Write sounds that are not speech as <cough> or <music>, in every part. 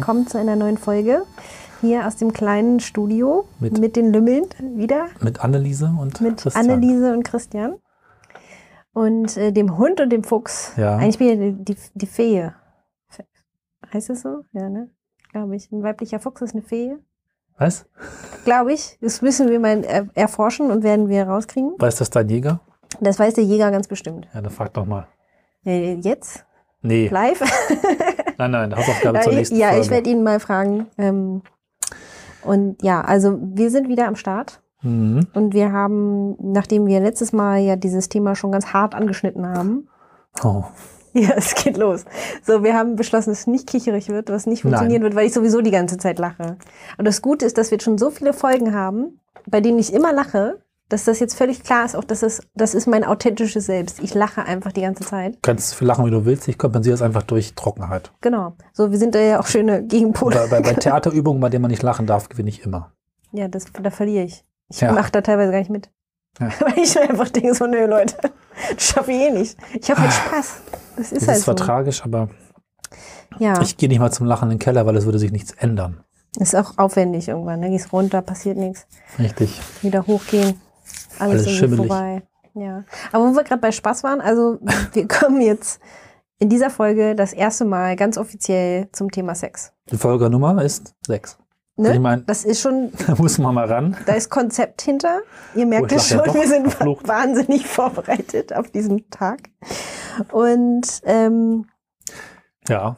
Willkommen zu einer neuen Folge. Hier aus dem kleinen Studio mit, Mit- den Lümmeln wieder. mit Anneliese und Mit Christian. Anneliese und Christian. Und äh, dem Hund und dem Fuchs. Ja. Eigentlich bin ich die, die, die Fee. Fe- Heißt es so? Ja, ne? Glaube ich. Ein weiblicher Fuchs ist eine Fee. Was? Glaube ich. Das müssen wir mal äh, erforschen und werden wir rauskriegen. Weiß das dein Jäger? Das weiß der Jäger ganz bestimmt. Ja, dann frag doch mal. Äh, jetzt? Nee, Live? <laughs> nein, nein, Hausaufgabe Ja, zur ich, nächsten ja Folge. ich werde ihn mal fragen. Ähm, und ja, also wir sind wieder am Start. Mhm. Und wir haben, nachdem wir letztes Mal ja dieses Thema schon ganz hart angeschnitten haben, Oh, <laughs> ja, es geht los. So, wir haben beschlossen, dass es nicht kicherig wird, was nicht funktionieren wird, weil ich sowieso die ganze Zeit lache. Und das Gute ist, dass wir jetzt schon so viele Folgen haben, bei denen ich immer lache, dass das jetzt völlig klar ist, auch dass es, das ist mein authentisches Selbst. Ich lache einfach die ganze Zeit. kannst viel lachen, wie du willst. Ich kompensiere es einfach durch Trockenheit. Genau. So, wir sind da ja auch schöne Gegenpole. Bei, bei, bei <laughs> Theaterübungen, bei denen man nicht lachen darf, gewinne ich immer. Ja, das, da verliere ich. Ich Ja. mache da teilweise gar nicht mit. Ja. <laughs> Weil ich einfach denke, so, nö, Leute, <laughs> das schaffe ich eh nicht. Ich habe halt Spaß. Das ist Das halt ist zwar so. tragisch, aber Ja, ich gehe nicht mal zum Lachen in den Keller, weil es würde sich nichts ändern. ist auch aufwendig irgendwann. Ne? Gehst runter, passiert nichts. Richtig. Wieder hochgehen. Alles, Alles schimmelig. vorbei. Ja. Aber wo wir gerade bei Spaß waren, also <laughs> wir kommen jetzt in dieser Folge das erste Mal ganz offiziell zum Thema Sex. Die Folgernummer ist sechs. Ne? Ich meine, Das ist schon, <laughs> da muss man mal ran. da ist Konzept hinter. Ihr merkt Oh, es schon, ja wir sind verflucht. <laughs> wahnsinnig vorbereitet auf diesen Tag. Und ähm, Ja,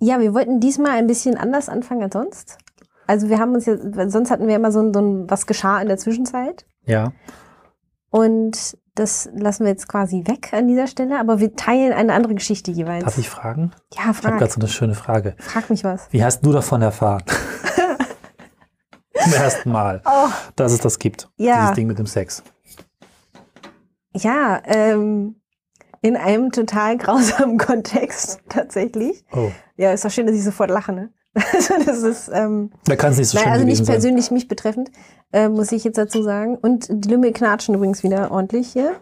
Ja, wir wollten diesmal ein bisschen anders anfangen als sonst. Also wir haben uns ja, sonst hatten wir immer so ein, so ein was geschah in der Zwischenzeit. Ja. Und das lassen wir jetzt quasi weg an dieser Stelle, aber wir teilen eine andere Geschichte jeweils. Darf ich fragen? Ja, Ich habe frag. gerade so eine schöne Frage. Frag mich was. Wie hast du davon erfahren? <laughs> Zum ersten Mal, Oh, dass es das gibt. Ja. Dieses Ding mit dem Sex. ja, ähm, in einem total <laughs> grausamen Kontext tatsächlich. Oh. Ja, ist doch schön, dass ich sofort lache, ne? Also das ist, ähm, Da kann es nicht so Nein, schlimm also nicht gewesen sein. persönlich mich betreffend, äh, muss ich jetzt dazu sagen. Und die Lümmel knatschen übrigens wieder ordentlich hier.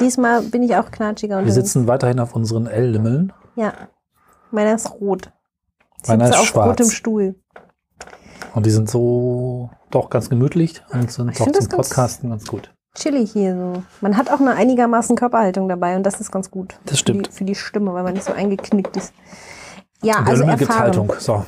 Diesmal bin ich auch knatschiger Wir unterwegs. sitzen weiterhin auf unseren L-Limmeln. Ja. Meiner ist rot. Meiner Sitze ist auf schwarz. rotem Stuhl. Und die sind so doch ganz gemütlich und sind Ich doch zum das ganz- Podcasten ganz gut. Chillig hier so. Man hat auch eine einigermaßen Körperhaltung dabei und das ist ganz gut. Das stimmt. Für die, für die Stimme, weil man nicht so eingeknickt ist. Ja, also gibt erfahren Haltung. So.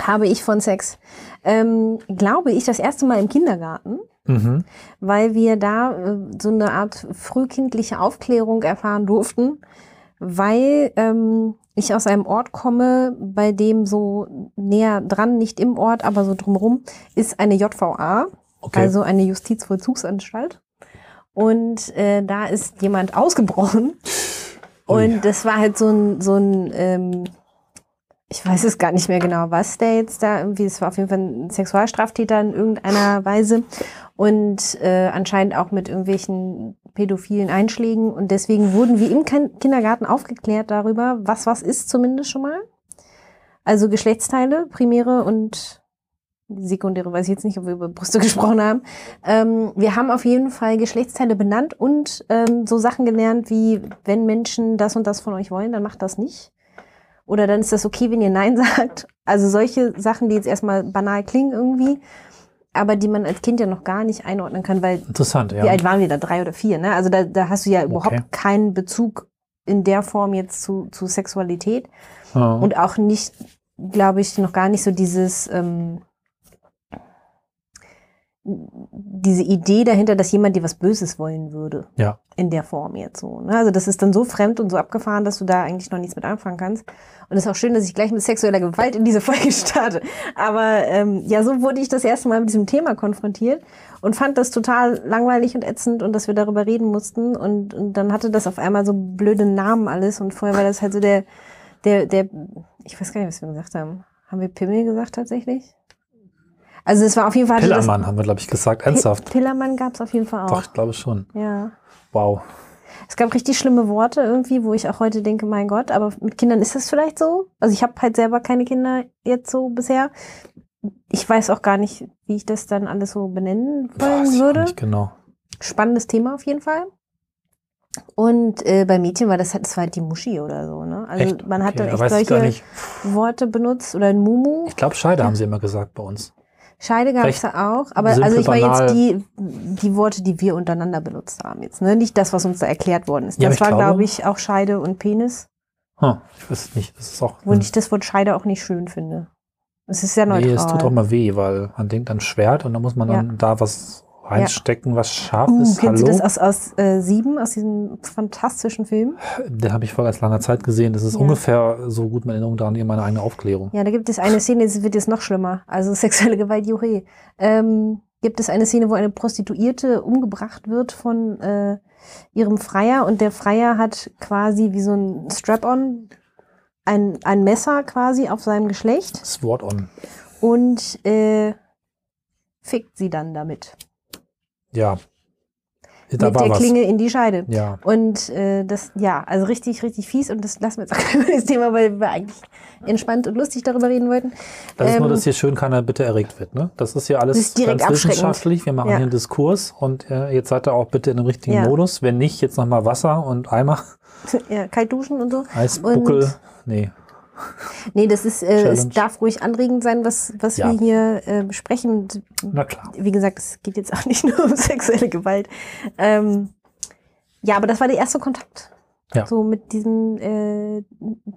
habe ich von Sex. Ähm, glaube ich, das erste Mal im Kindergarten. Mhm. weil wir da äh, so eine Art frühkindliche Aufklärung erfahren durften, weil ähm, ich aus einem Ort komme, bei dem so näher dran, nicht im Ort, aber so drumherum, ist eine JVA, Okay. also eine Justizvollzugsanstalt. Und äh, da ist jemand ausgebrochen. Und das war halt so ein, so ein ähm, ich weiß es gar nicht mehr genau, was der jetzt da irgendwie, es war auf jeden Fall ein Sexualstraftäter in irgendeiner Weise und äh, anscheinend auch mit irgendwelchen pädophilen Einschlägen. Und deswegen wurden wir im Kin- Kindergarten aufgeklärt darüber, was was ist zumindest schon mal. Also Geschlechtsteile, primäre und sekundäre, weiß ich jetzt nicht, ob wir über Brüste <laughs> gesprochen haben. Ähm, wir haben auf jeden Fall Geschlechtsteile benannt und ähm, so Sachen gelernt wie, wenn Menschen das und das von euch wollen, dann macht das nicht. Oder dann ist das okay, wenn ihr Nein <laughs> sagt. Also solche Sachen, die jetzt erstmal banal klingen irgendwie, aber die man als Kind ja noch gar nicht einordnen kann, weil Interessant, ja. wie alt waren wir da? Drei oder vier, ne? Also da, da hast du ja überhaupt Okay. keinen Bezug in der Form jetzt zu, zu Sexualität Ja. und auch nicht, glaube ich, noch gar nicht so dieses, ähm, diese Idee dahinter, dass jemand dir was Böses wollen würde. Ja. In der Form jetzt so. Ne? Also das ist dann so fremd und so abgefahren, dass du da eigentlich noch nichts mit anfangen kannst. Und es ist auch schön, dass ich gleich mit sexueller Gewalt in diese <laughs> Folge starte. Aber ähm, ja, so wurde ich das erste Mal mit diesem Thema konfrontiert und fand das total langweilig und ätzend und dass wir darüber reden mussten. Und, und dann hatte das auf einmal so blöde Namen alles. Und vorher war das halt so der, der, der, ich weiß gar nicht, was wir gesagt haben. Haben wir Pimmel gesagt tatsächlich? Also es war auf jeden Fall... Pillermann haben wir, glaube ich, gesagt. Ernsthaft. Pi- Pillermann gab es auf jeden Fall auch. Doch, ich glaube schon. Ja. Wow. Es gab richtig schlimme Worte irgendwie, wo ich auch heute denke, mein Gott, aber mit Kindern ist das vielleicht so. Also ich habe halt selber keine Kinder jetzt so bisher. Ich weiß auch gar nicht, wie ich das dann alles so benennen wollen auch würde. Nicht genau. Spannendes Thema auf jeden Fall. Und äh, bei Mädchen war das, das war halt die Muschi oder so, ne? Also Echt? man hat Okay, da da echt solche. Worte benutzt oder ein Mumu. Ich glaube, Scheide haben sie immer gesagt bei uns. Scheide gab es auch, aber simpel, also ich meine jetzt die, die Worte, die wir untereinander benutzt haben jetzt, ne? Nicht das, was uns da erklärt worden ist. Ja, Das war, glaube- glaube ich, auch Scheide und Penis, Hm, ich weiß nicht. Das ist auch. wo ich das Wort Scheide auch nicht schön finde. Es ist sehr neutral. nee, es tut auch mal weh, weil man denkt an Schwert und dann muss man dann da was reinstecken, was scharf Uh, ist. kennst Hallo. du das aus, aus äh, Sieben, aus diesem fantastischen Film? Den habe ich vor ganz langer Zeit gesehen. Das ist Ja. ungefähr so gut meine Erinnerung daran wie meine eigene Aufklärung. Ja, da gibt es eine Szene, es wird jetzt noch schlimmer. Also <laughs> sexuelle Gewalt, Juche. Ähm, gibt es eine Szene, wo eine Prostituierte umgebracht wird von äh, ihrem Freier und der Freier hat quasi wie so ein Strap-on ein, ein Messer quasi auf seinem Geschlecht Sword on. und äh, fickt sie dann damit. Ja. Da mit der was. Klinge in die Scheide. Ja. Und äh, das, ja, also richtig, richtig fies. Und das lassen wir jetzt auch über das Thema, weil wir eigentlich entspannt und lustig darüber reden wollten. Das ist nur, Ähm, dass hier schön keiner bitte erregt wird. Ne? Das ist hier alles ist ganz wissenschaftlich. Wir machen Ja. hier einen Diskurs und äh, jetzt seid ihr auch bitte in dem richtigen Ja. Modus. Wenn nicht, jetzt nochmal Wasser und Eimer, <laughs> ja, kalt duschen und so. Eisbuckel. Und- Nee. Nee, das ist, äh, es darf ruhig anregend sein, was, was Ja. wir hier äh, besprechen. Na klar. Wie gesagt, es geht jetzt auch <laughs> nicht nur um sexuelle Gewalt. Ähm, ja, aber das war der erste Kontakt. Ja. So mit diesem äh,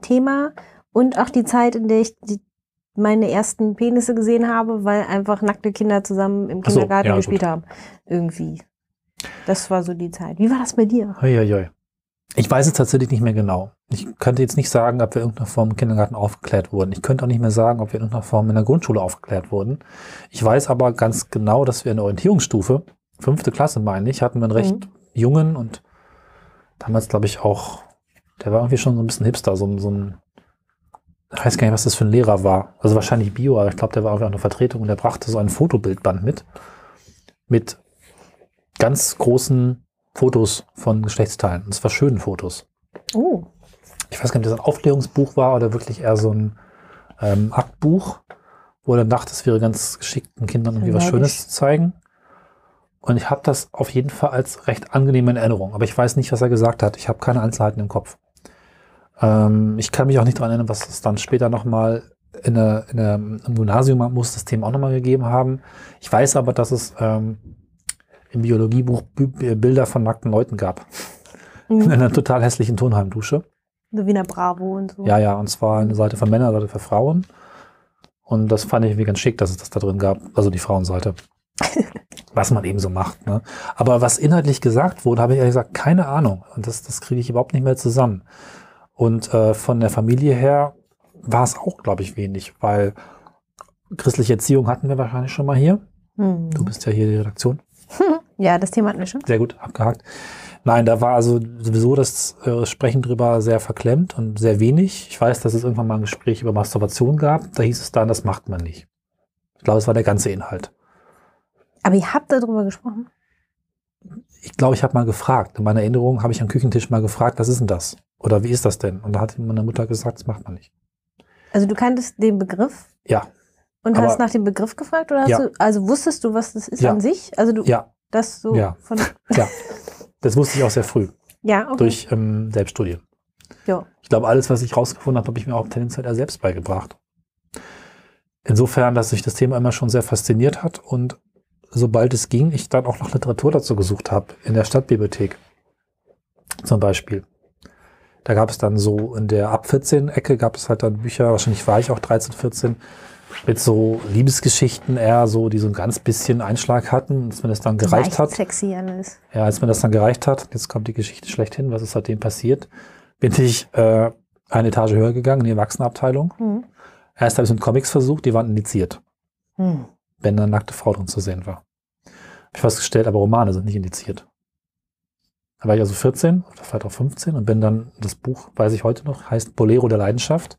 Thema und auch die Zeit, in der ich die, meine ersten Penisse gesehen habe, weil einfach nackte Kinder zusammen im Ach so, Kindergarten ja, gespielt gut. haben. Irgendwie. Das war so die Zeit. Wie war das bei dir? Uiuiui. Ich weiß es tatsächlich nicht mehr genau. Ich könnte jetzt nicht sagen, ob wir in irgendeiner Form im Kindergarten aufgeklärt wurden. Ich könnte auch nicht mehr sagen, ob wir in irgendeiner Form in der Grundschule aufgeklärt wurden. Ich weiß aber ganz genau, dass wir in der Orientierungsstufe, fünfte Klasse meine ich, hatten wir einen recht Mhm. jungen und damals glaube ich auch, der war irgendwie schon so ein bisschen Hipster, so, ein- so ein, ich weiß gar nicht, was das für ein Lehrer war. Also wahrscheinlich Bio, aber ich glaube, der war irgendwie auch eine Vertretung und der brachte so ein Fotobildband mit. Mit ganz großen Fotos von Geschlechtsteilen. Und zwar schönen Fotos. Oh, Ich weiß gar nicht, ob das ein Aufklärungsbuch war oder wirklich eher so ein ähm, Aktbuch, wo er dann dachte, es wäre ganz geschickt, den Kindern irgendwie was. Schönes zu zeigen. Und ich habe das auf jeden Fall als recht angenehme Erinnerung. Aber ich weiß nicht, was er gesagt hat. Ich habe keine Einzelheiten im Kopf. Ähm, ich kann mich auch nicht daran erinnern, was es dann später nochmal in der, in der, im Gymnasium muss das Thema auch nochmal gegeben haben. Ich weiß aber, dass es ähm, im Biologiebuch Bi- Bilder von nackten Leuten gab. In mhm. einer total hässlichen Turnheimdusche. so Wiener Bravo und so. Ja, ja, und zwar eine Seite für Männer, eine Seite für Frauen. Und das fand ich irgendwie ganz schick, dass es das da drin gab, also die Frauenseite. <laughs> was man eben so macht. Ne? Aber was inhaltlich gesagt wurde, habe ich ehrlich gesagt keine Ahnung. Und das, das kriege ich überhaupt nicht mehr zusammen. Und äh, von der Familie her war es auch, glaube ich, wenig, weil christliche Erziehung hatten wir wahrscheinlich schon mal hier. Hm. Du bist ja hier die Redaktion. <laughs> Ja, das Thema hatten wir schon. Sehr gut, abgehakt. Nein, da war also sowieso das äh, Sprechen drüber sehr verklemmt und sehr wenig. Ich weiß, dass es irgendwann mal ein Gespräch über Masturbation gab. Da hieß es dann, das macht man nicht. Ich glaube, es war der ganze Inhalt. Aber ihr habt darüber gesprochen. Ich glaube, ich habe mal gefragt. In meiner Erinnerung habe ich am Küchentisch mal gefragt, was ist denn das? Oder wie ist das denn? Und da hat meine Mutter gesagt, das macht man nicht. Also du kanntest den Begriff Ja, und hast nach dem Begriff gefragt oder hast Ja. du, also wusstest du, was das ist Ja. an sich? Also du, ja, das so Ja. von, <laughs> ja. Das wusste ich auch sehr früh ja, okay. durch ähm, Selbststudie. Ja. Ich glaube, alles, was ich rausgefunden habe, habe ich mir auch tendenziell eher selbst beigebracht. Insofern, dass sich das Thema immer schon sehr fasziniert hat und sobald es ging, ich dann auch noch Literatur dazu gesucht habe, in der Stadtbibliothek zum Beispiel. Da gab es dann so in der ab 14 Ecke gab es halt dann Bücher, wahrscheinlich war ich auch 13, 14, mit so Liebesgeschichten eher so, die so ein ganz bisschen Einschlag hatten, dass mir das dann gereicht Leicht hat. sexy alles. Ja, als mir das dann gereicht hat, jetzt kommt die Geschichte schlechthin, was ist seitdem passiert, bin ich äh, eine Etage höher gegangen in die Erwachsenenabteilung. Hm. Erst habe ich es mit Comics versucht, die waren indiziert, Hm. wenn da eine nackte Frau drin zu sehen war. Habe ich festgestellt, aber Romane sind nicht indiziert. Da war ich also 14 oder vielleicht auch 15 und bin dann, das Buch, weiß ich heute noch, heißt Bolero der Leidenschaft.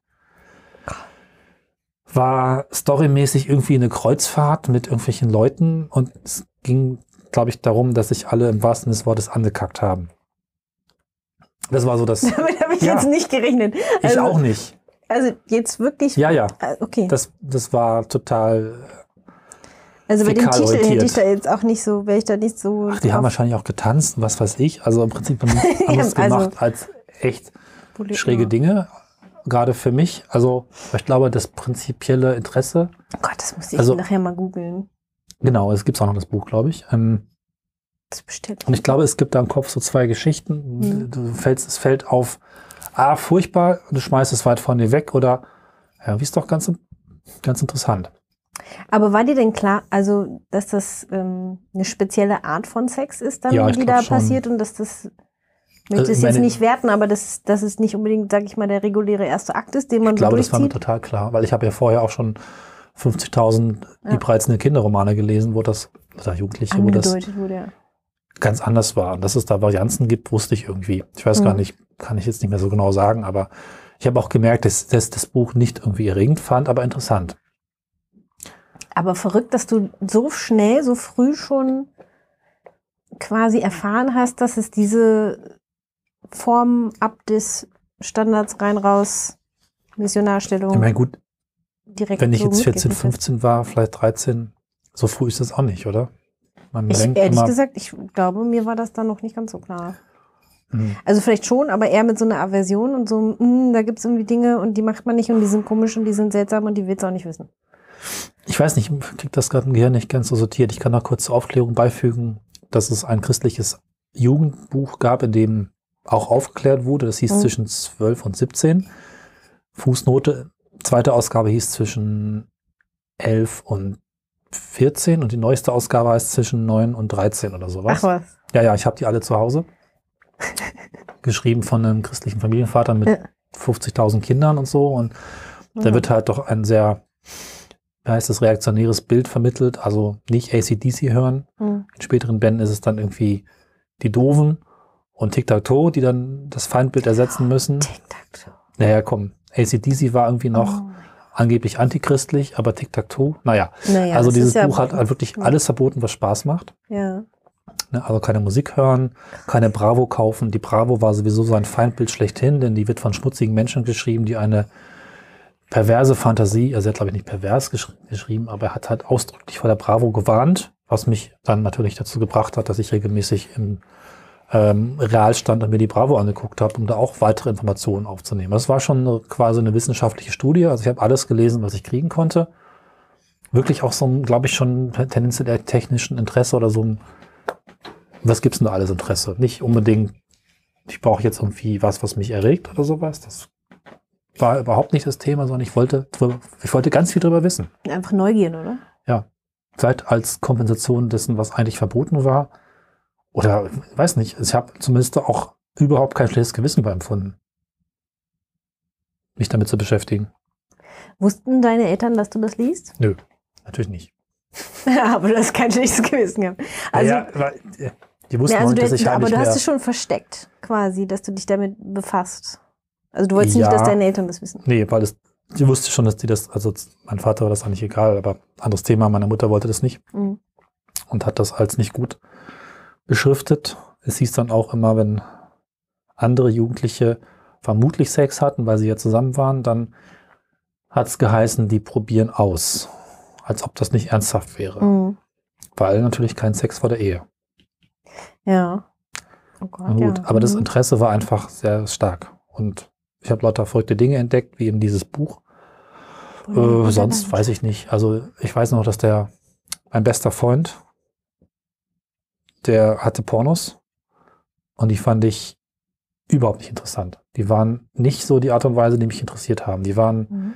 War storymäßig irgendwie eine Kreuzfahrt mit irgendwelchen Leuten und es ging, glaube ich, darum, dass sich alle im wahrsten Sinne des Wortes angekackt haben. Das war so das. <laughs> Damit habe ich Ja. jetzt nicht gerechnet. Ich Also, auch nicht. Also jetzt wirklich. Ja, ja. Äh, Okay. Das, das war total. Also bei dem Titel hätte ich da jetzt auch nicht so, wäre ich da nicht so. Ach, die haben wahrscheinlich auch getanzt, was weiß ich. Also im Prinzip haben die <laughs> anders also- gemacht als echt poli- schräge ja. Dinge. Gerade für mich. Also ich glaube, das prinzipielle Interesse, Oh Gott, das muss ich Also- nachher mal googeln. genau, es gibt auch noch das Buch, glaube ich. Ähm, Das bestellt. und ich glaube, es gibt da im Kopf so zwei Geschichten. Mhm. Du fällst, es fällt auf, ah, furchtbar, du schmeißt es weit von dir weg oder, ja, wie ist doch ganz, ganz interessant. Aber war dir denn klar, also dass das ähm, eine spezielle Art von Sex ist, dann, Ja, die da schon. passiert und dass das ich Also, möchte es jetzt nicht werten, aber das, das ist nicht unbedingt, sag ich mal, der reguläre erste Akt ist, den man Ich glaube, so das war mir total klar, weil ich habe ja vorher auch schon 50.000 Ja. die reizenden Kinderromane gelesen, wo das, oder Jugendliche, wo das wurde. Ja. ganz anders war. Und dass es da Varianzen gibt, wusste ich irgendwie. Ich weiß gar Mhm. nicht, kann ich jetzt nicht mehr so genau sagen, aber ich habe auch gemerkt, dass, dass das Buch nicht irgendwie erregend fand, aber interessant. Aber verrückt, dass du so schnell, so früh schon quasi erfahren hast, dass es diese Form ab des Standards rein raus Missionarstellung Ich meine, gut, direkt wenn ich jetzt 14, mitgekriegt hast. 15 war, vielleicht 13, so früh ist das auch nicht, oder? Man Ich, denkt ehrlich immer, gesagt, ich glaube, mir war das dann noch nicht ganz so klar. hm, Also vielleicht schon, aber eher mit so einer Aversion und so, mm, da gibt es irgendwie Dinge und die macht man nicht und die sind komisch und die sind seltsam und die willst du auch nicht wissen. ich weiß nicht, ich krieg das gerade im Gehirn nicht ganz so sortiert. Ich kann da kurz zur Aufklärung beifügen, dass es ein christliches Jugendbuch gab, in dem auch aufgeklärt wurde. Das hieß Mhm. zwischen 12 und 17. Fußnote. Zweite Ausgabe hieß zwischen 11 und 14 und die neueste Ausgabe heißt zwischen 9 und 13 oder sowas. Ach was. Ja, ja, ich habe die alle zu Hause. <laughs> Geschrieben von einem christlichen Familienvater mit Ja. 50.000 Kindern und so. Und da Mhm. wird halt doch ein sehr, wie heißt das, reaktionäres Bild vermittelt. Also nicht ACDC hören. Mhm. In späteren Bänden ist es dann irgendwie die Doofen und Tic-Tac-Toe, die dann das Feindbild ersetzen müssen. Tic-Tac-Toe. Naja, komm, ACDC war irgendwie noch Oh. angeblich antichristlich, aber Tic-Tac-Toe, naja. Naja, also dieses ist ja- Buch hat halt wirklich Ja. alles verboten, was Spaß macht. Ja. Ne, also keine Musik hören, keine Bravo kaufen. Die Bravo war sowieso sein Feindbild schlechthin, denn die wird von schmutzigen Menschen geschrieben, die eine perverse Fantasie, also er hat glaube ich nicht pervers gesch geschrieben, aber er hat halt ausdrücklich vor der Bravo gewarnt, was mich dann natürlich dazu gebracht hat, dass ich regelmäßig im ähm, Real stand und mir die Bravo angeguckt habe, um da auch weitere Informationen aufzunehmen. Das war schon eine, quasi eine wissenschaftliche Studie. Also ich habe alles gelesen, was ich kriegen konnte. Wirklich auch so ein, glaube ich, schon tendenziell der technischen Interesse oder so ein was gibt's denn da alles Interesse? Nicht unbedingt, ich brauche jetzt irgendwie was, was mich erregt oder sowas. Das war überhaupt nicht das Thema, sondern ich wollte, ich wollte ganz viel darüber wissen. Einfach Neugier, oder? Vielleicht als Kompensation dessen, was eigentlich verboten war. Oder, ich weiß nicht, ich habe zumindest auch überhaupt kein schlechtes Gewissen beim empfunden, mich damit zu beschäftigen. Wussten deine Eltern, dass du das liest? Nö, natürlich nicht. <laughs> aber du hast kein schlechtes Gewissen gehabt. Also, ja, weil, äh, die wussten ja, also nicht, dass ich aber du hast es schon versteckt, quasi, dass du dich damit befasst. Also du wolltest nicht, Ja. dass deine Eltern das wissen. Nee, weil es, die wusste schon, dass die das, also mein Vater war das eigentlich egal, aber anderes Thema, meine Mutter wollte das nicht Mhm. und hat das als nicht gut beschriftet. Es hieß dann auch immer, wenn andere Jugendliche vermutlich Sex hatten, weil sie ja zusammen waren, dann hat es geheißen, die probieren aus. Als ob das nicht ernsthaft wäre. Mhm. Weil natürlich kein Sex vor der Ehe. Ja. Oh Gott, gut, ja. aber das Mhm. Interesse war einfach sehr stark. Und ich habe lauter verrückte Dinge entdeckt, wie eben dieses Buch. Äh, sonst weiß ich nicht. Also ich weiß noch, dass der mein bester Freund, der hatte Pornos und die fand ich überhaupt nicht interessant. Die waren nicht so die Art und Weise, die mich interessiert haben. Die waren Mhm.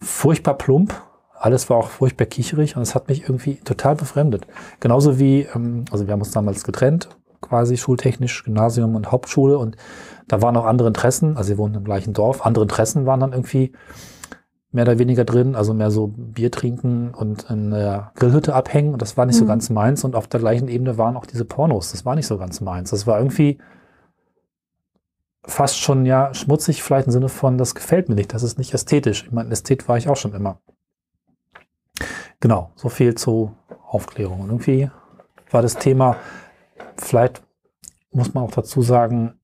furchtbar plump. Alles war auch furchtbar kicherig und es hat mich irgendwie total befremdet. Genauso wie, ähm, also wir haben uns damals getrennt, quasi schultechnisch, Gymnasium und Hauptschule und da waren auch andere Interessen, also wir wohnen im gleichen Dorf, andere Interessen waren dann irgendwie mehr oder weniger drin, also mehr so Bier trinken und in der Grillhütte abhängen und das war nicht so Mhm. ganz meins und auf der gleichen Ebene waren auch diese Pornos, das war nicht so ganz meins. Das war irgendwie fast schon ja schmutzig, vielleicht im Sinne von, das gefällt mir nicht, das ist nicht ästhetisch. Ich meine, Ästhet war ich auch schon immer. Genau, so viel zu Aufklärung. Und irgendwie war das Thema, vielleicht muss man auch dazu sagen,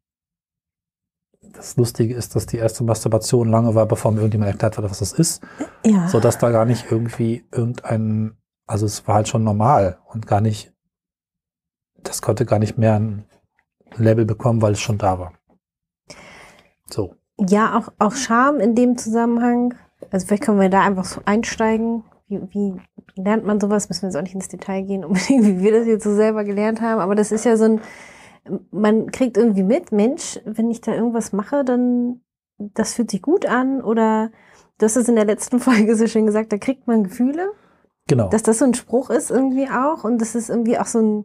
das Lustige ist, dass die erste Masturbation lange war, bevor mir irgendjemand erklärt hat, was das ist, Ja. sodass da gar nicht irgendwie irgendein Also es war halt schon normal und gar nicht, das konnte gar nicht mehr ein Label bekommen, weil es schon da war. So. Ja, auch, auch Scham in dem Zusammenhang. Also vielleicht können wir da einfach so einsteigen. Wie, wie lernt man sowas? Müssen wir jetzt auch nicht ins Detail gehen, <laughs> unbedingt, wie wir das jetzt so selber gelernt haben. Aber das ist ja so ein, man kriegt irgendwie mit, Mensch, wenn ich da irgendwas mache, dann das fühlt sich gut an. Oder du hast es in der letzten <laughs> Folge so schön gesagt, da kriegt man Gefühle. Genau. Dass das so ein Spruch ist irgendwie auch. Und das ist irgendwie auch so ein,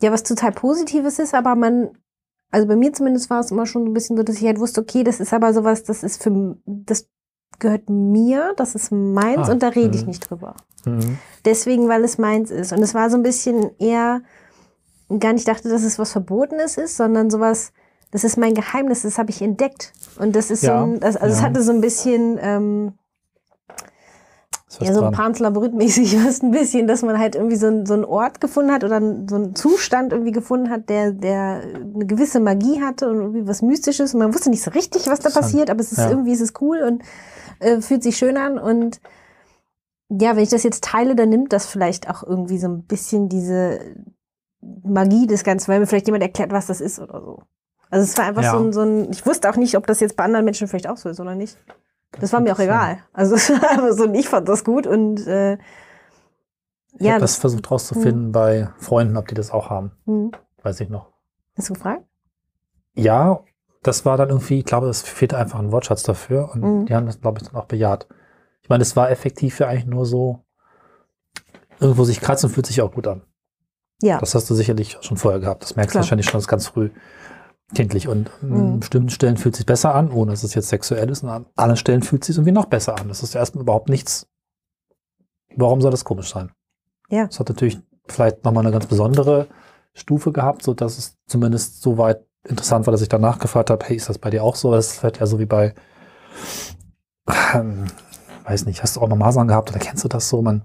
ja, was total Positives ist, aber man also bei mir zumindest war es immer schon ein bisschen so, dass ich halt wusste, okay, das ist aber sowas, das ist für, das gehört mir, das ist meins Ah, und da rede ich mhm. nicht drüber. Mhm. Deswegen, weil es meins ist. Und es war so ein bisschen eher, gar nicht dachte, dass es was Verbotenes ist, sondern sowas, das ist mein Geheimnis, das habe ich entdeckt. Und das ist Ja, so ein, das, also es ja. hatte so ein bisschen, ähm, was ja, so dran. Pans Labyrinth-mäßig fast <laughs> ein bisschen, dass man halt irgendwie so, ein, so einen Ort gefunden hat oder so einen Zustand irgendwie gefunden hat, der, der eine gewisse Magie hatte und irgendwie was Mystisches. Und man wusste nicht so richtig, was da passiert, aber es ist Ja. irgendwie es ist cool und äh, fühlt sich schön an. Und ja, wenn ich das jetzt teile, dann nimmt das vielleicht auch irgendwie so ein bisschen diese Magie des Ganzen, weil mir vielleicht jemand erklärt, was das ist oder so. Also es war einfach Ja. so, ein, so ein, ich wusste auch nicht, ob das jetzt bei anderen Menschen vielleicht auch so ist oder nicht. Das war mir auch egal. Also <laughs> es war einfach so, ich fand das gut und äh, Ich ja, habe das das, versucht rauszufinden bei Freunden, ob die das auch haben. hm. Weiß ich noch. hast du gefragt? Ja, das war dann irgendwie, ich glaube, es fehlte einfach ein Wortschatz dafür und Mhm. die haben das, glaube ich, dann auch bejaht. Ich meine, es war effektiv ja eigentlich nur so, irgendwo sich kratzen fühlt sich auch gut an. Ja. Das hast du sicherlich schon vorher gehabt. Das merkst du wahrscheinlich schon ganz früh kindlich. Und an Mhm. bestimmten Stellen fühlt es sich besser an, ohne dass es jetzt sexuell ist. Und an anderen Stellen fühlt es sich irgendwie noch besser an. Das ist erstmal überhaupt nichts. Warum soll das komisch sein? Ja. Es hat natürlich vielleicht nochmal eine ganz besondere Stufe gehabt, so dass es zumindest so weit interessant war, dass ich danach gefragt habe, hey, ist das bei dir auch so? Das ist vielleicht ja so wie bei, ähm, weiß nicht, hast du auch mal Masern gehabt oder kennst du das so? Man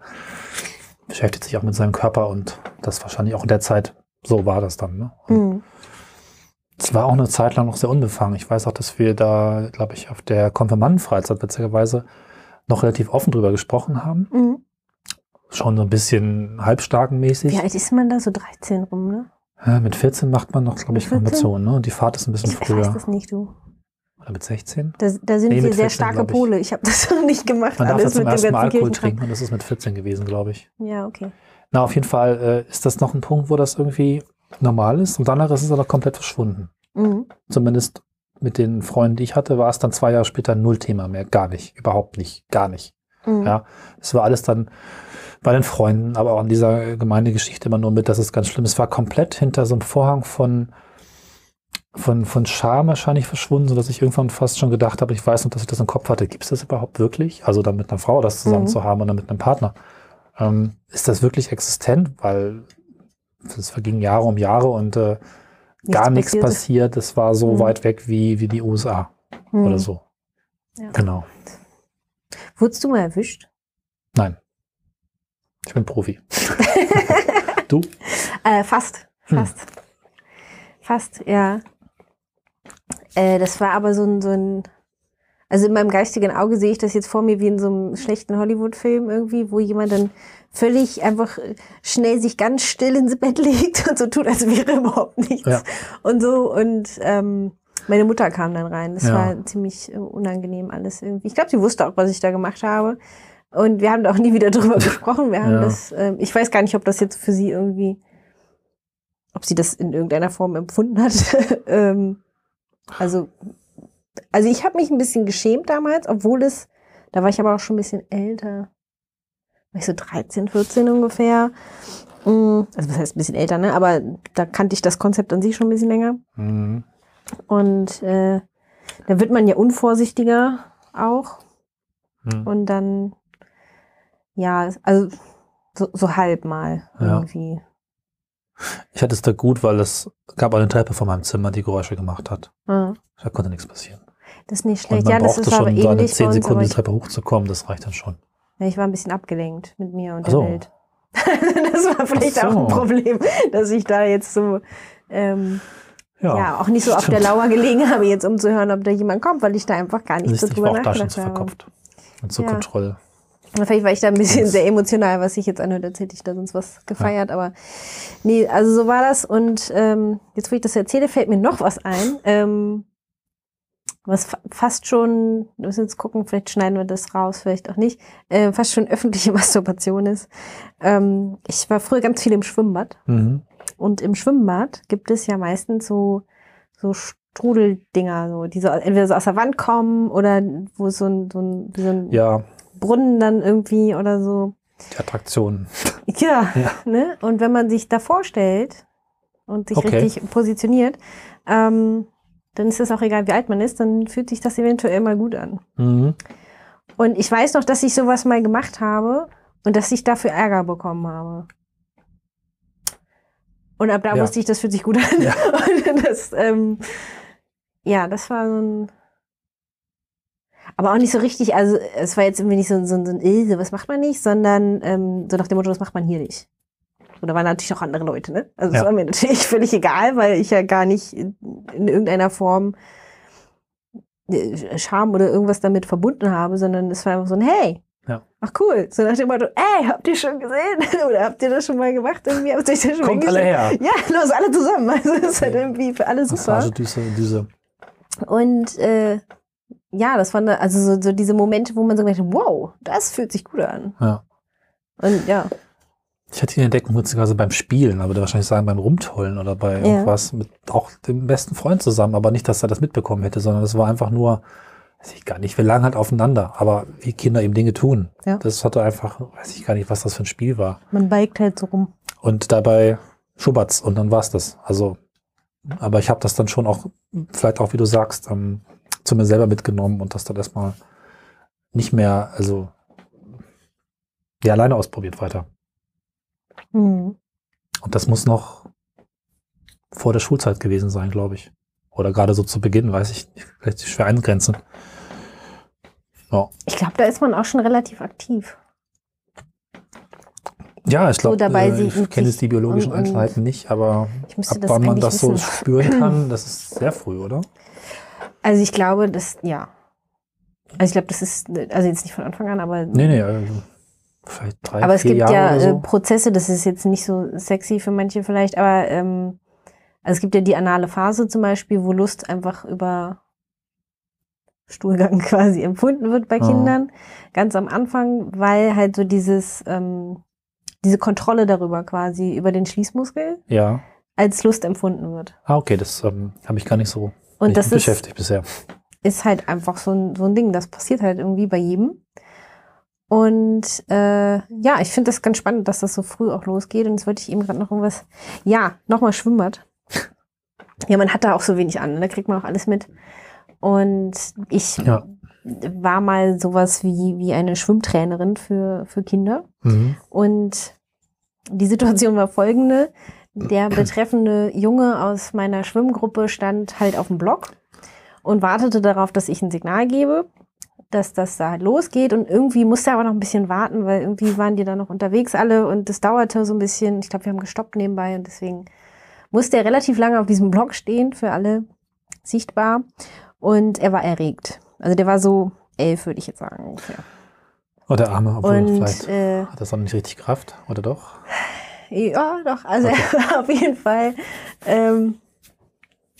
beschäftigt sich auch mit seinem Körper und das wahrscheinlich auch in der Zeit, so war das dann. Ne? Und Hm. es war auch eine Zeit lang noch sehr unbefangen. Ich weiß auch, dass wir da, glaube ich, auf der Konfirmandenfreizeit witzigerweise noch relativ offen drüber gesprochen haben. Mhm. Schon so ein bisschen halbstarkenmäßig. Wie alt ist man da? So 13 rum, ne? Ja, mit 14 macht man noch, glaube ich, Mit 14? Konfirmation, ne? Und die Fahrt ist ein bisschen Ich weiß früher. das nicht, du. Oder mit 16? Da, da sind Nee, wir sehr 14, starke. Pole. Ich habe <laughs> das noch nicht gemacht. Man darf ja alles zum ersten Mal Alkohol trinken und das ist mit 14 gewesen, glaube ich. Ja, okay. Na, auf jeden Fall äh, ist das noch ein Punkt, wo das irgendwie normal ist und danach ist es aber komplett verschwunden. Mhm. Zumindest mit den Freunden, die ich hatte, war es dann zwei Jahre später null Thema mehr. Gar nicht. Überhaupt nicht. Gar nicht. Mhm. Ja. Es war alles dann bei den Freunden, aber auch in dieser Gemeindegeschichte immer nur mit, dass es ganz schlimm ist. Es war komplett hinter so einem Vorhang von, von, von Scham wahrscheinlich verschwunden, sodass ich irgendwann fast schon gedacht habe, ich weiß noch, dass ich das im Kopf hatte. Gibt es das überhaupt wirklich? Also dann mit einer Frau das zusammen Mhm. zu haben oder mit einem Partner. Ähm, ist das wirklich existent? Weil es vergingen Jahre um Jahre und äh, gar nichts passierte. passiert. Es war so Mhm. weit weg wie, wie die USA Mhm. oder so. Ja. Genau. Wurdest du mal erwischt? Nein. Ich bin Profi. <laughs> du? Äh, fast. Hm. Fast. Fast, ja. Äh, das war aber so ein, so ein. Also in meinem geistigen Auge sehe ich das jetzt vor mir wie in so einem schlechten Hollywood-Film irgendwie, wo jemand dann völlig einfach schnell sich ganz still ins Bett <laughs> legt und so tut, als wäre überhaupt nichts. Ja. Und so. Und ähm, meine Mutter kam dann rein. Das Ja. war ziemlich äh, unangenehm alles irgendwie. Ich glaube, sie wusste auch, was ich da gemacht habe. Und wir haben da auch nie wieder drüber <laughs> gesprochen. Wir haben Ja. das, ähm, ich weiß gar nicht, ob das jetzt für sie irgendwie, ob sie das in irgendeiner Form empfunden hat. <laughs> ähm, also, also ich habe mich ein bisschen geschämt damals, obwohl es, da war ich aber auch schon ein bisschen älter. War ich so 13, 14 ungefähr. Mm, Also was heißt ein bisschen älter, ne? Aber da kannte ich das Konzept an sich schon ein bisschen länger. Mhm. Und äh, da wird man ja unvorsichtiger auch. Mhm. Und dann, ja, also so, so halb mal Ja. irgendwie. Ich hatte es da gut, weil es gab eine Treppe vor meinem Zimmer, die Geräusche gemacht hat. Ah, Da konnte nichts passieren. das ist nicht Und schlecht. man Ja, das ist aber schon ähnlich bei zehn uns. Sekunden Aber die ich, Treppe hochzukommen, das reicht dann schon. ja, ich war ein bisschen abgelenkt mit mir und der so. Welt. <laughs> das war vielleicht so. auch ein Problem, dass ich da jetzt so ähm, Ja, ja, auch nicht so auf der stimmt. Lauer gelegen habe, jetzt um zu hören, ob da jemand kommt, weil ich da einfach gar nicht so du, ich drüber war auch da schon nachgedacht zu habe. verkopft. Und zu Ja. Kontroll. Vielleicht war ich da ein bisschen sehr emotional, was ich jetzt anhört, als hätte ich da sonst was gefeiert, aber nee, also so war das und ähm, jetzt, wo ich das erzähle, fällt mir noch was ein, ähm, was fa fast schon, wir müssen jetzt gucken, vielleicht schneiden wir das raus, vielleicht auch nicht, äh, fast schon öffentliche <laughs> Masturbation ist. Ähm, ich war früher ganz viel im Schwimmbad Mhm. und im Schwimmbad gibt es ja meistens so, so Strudeldinger, so, die so entweder so aus der Wand kommen oder wo so ein, so ein, so ein Ja, Brunnen dann irgendwie oder so. die Attraktion. Ja, <laughs> Ja. Ne? Und wenn man sich da vorstellt und sich Okay. richtig positioniert, ähm, dann ist es auch egal, wie alt man ist, dann fühlt sich das eventuell mal gut an. Mhm. Und ich weiß noch, dass ich sowas mal gemacht habe und dass ich dafür Ärger bekommen habe. Und ab da Ja. wusste ich, das fühlt sich gut an. Ja. <laughs> Das, ähm, ja, das war so ein. Aber auch nicht so richtig, also es war jetzt irgendwie nicht so, so, so ein, äh, sowas macht man nicht, sondern ähm, so nach dem Motto, das macht man hier nicht. Und da waren natürlich auch andere Leute, ne? Also es Ja. war mir natürlich <laughs> völlig egal, weil ich ja gar nicht in, in irgendeiner Form äh, Scham oder irgendwas damit verbunden habe, sondern es war einfach so ein Hey. Ja. Ach cool. So nach dem Motto, ey, habt ihr schon gesehen? <laughs> oder habt ihr das schon mal gemacht? Irgendwie habt ihr das schon Kommt mal alle her. Ja, los, alle zusammen. <laughs> Also es ist halt irgendwie für alle super. Massagedüse, Düse. Und äh, ja, das waren also so, so diese Momente, wo man so gedacht hat, wow, das fühlt sich gut an. Ja. Und ja, Ich hatte ihn entdeckt, beziehungsweise beim Spielen, aber wahrscheinlich sagen beim Rumtollen oder bei Ja. irgendwas mit auch dem besten Freund zusammen, aber nicht, dass er das mitbekommen hätte, sondern es war einfach nur, weiß ich gar nicht, wir lagen halt aufeinander, aber wie Kinder eben Dinge tun. Ja. Das hatte einfach, weiß ich gar nicht, was das für ein Spiel war. man beigt halt so rum. Und dabei Schubert's und dann war's das. Also, aber ich habe das dann schon auch, vielleicht auch, wie du sagst, ähm, zu mir selber mitgenommen und das dann erstmal nicht mehr, also ja, alleine ausprobiert weiter. Mhm. Und das muss noch vor der Schulzeit gewesen sein, glaube ich. Oder gerade so zu Beginn, weiß ich nicht, vielleicht schwer eingrenzen. Ja, Ich glaube, da ist man auch schon relativ aktiv. ja ich glaube, dabei äh, ich kenne jetzt die biologischen und- Einzelheiten nicht, aber ab wann man das so wissen. spüren kann, <clears throat> das ist sehr früh, oder? Also ich glaube, das, ja. Also ich glaube, das ist, also jetzt nicht von Anfang an, aber, Nee, nee, also vielleicht drei, aber es gibt Jahre ja äh, so. Prozesse, das ist jetzt nicht so sexy für manche vielleicht, aber ähm, also es gibt ja die anale Phase zum Beispiel, wo Lust einfach über Stuhlgang <laughs> quasi empfunden wird bei Ah. Kindern, ganz am Anfang, weil halt so dieses, ähm, diese Kontrolle darüber quasi, über den Schließmuskel ja. als Lust empfunden wird. Ah, okay, das ähm, habe ich gar nicht so Und das mit ist, beschäftigt bisher. ist halt einfach so ein, so ein Ding, das passiert halt irgendwie bei jedem. Und äh, ja, ich finde das ganz spannend, dass das so früh auch losgeht. Und jetzt wollte ich eben gerade noch irgendwas. Ja, nochmal Schwimmbad. Ja, man hat da auch so wenig an, ne? da kriegt man auch alles mit. Und ich Ja. war mal sowas wie, wie eine Schwimmtrainerin für, für Kinder. Mhm. Und die Situation war folgende. Der betreffende Junge aus meiner Schwimmgruppe stand halt auf dem Block und wartete darauf, dass ich ein Signal gebe, dass das da halt losgeht. Und irgendwie musste er aber noch ein bisschen warten, weil irgendwie waren die da noch unterwegs alle und das dauerte so ein bisschen. Ich glaube, wir haben gestoppt nebenbei und deswegen musste er relativ lange auf diesem Block stehen, für alle sichtbar. Und er war erregt. Also der war so elf, würde ich jetzt sagen ungefähr. Oh, der Arme, obwohl Und vielleicht äh, hat das auch nicht richtig Kraft, oder doch? Ja, doch. Also war <laughs> auf jeden Fall ähm,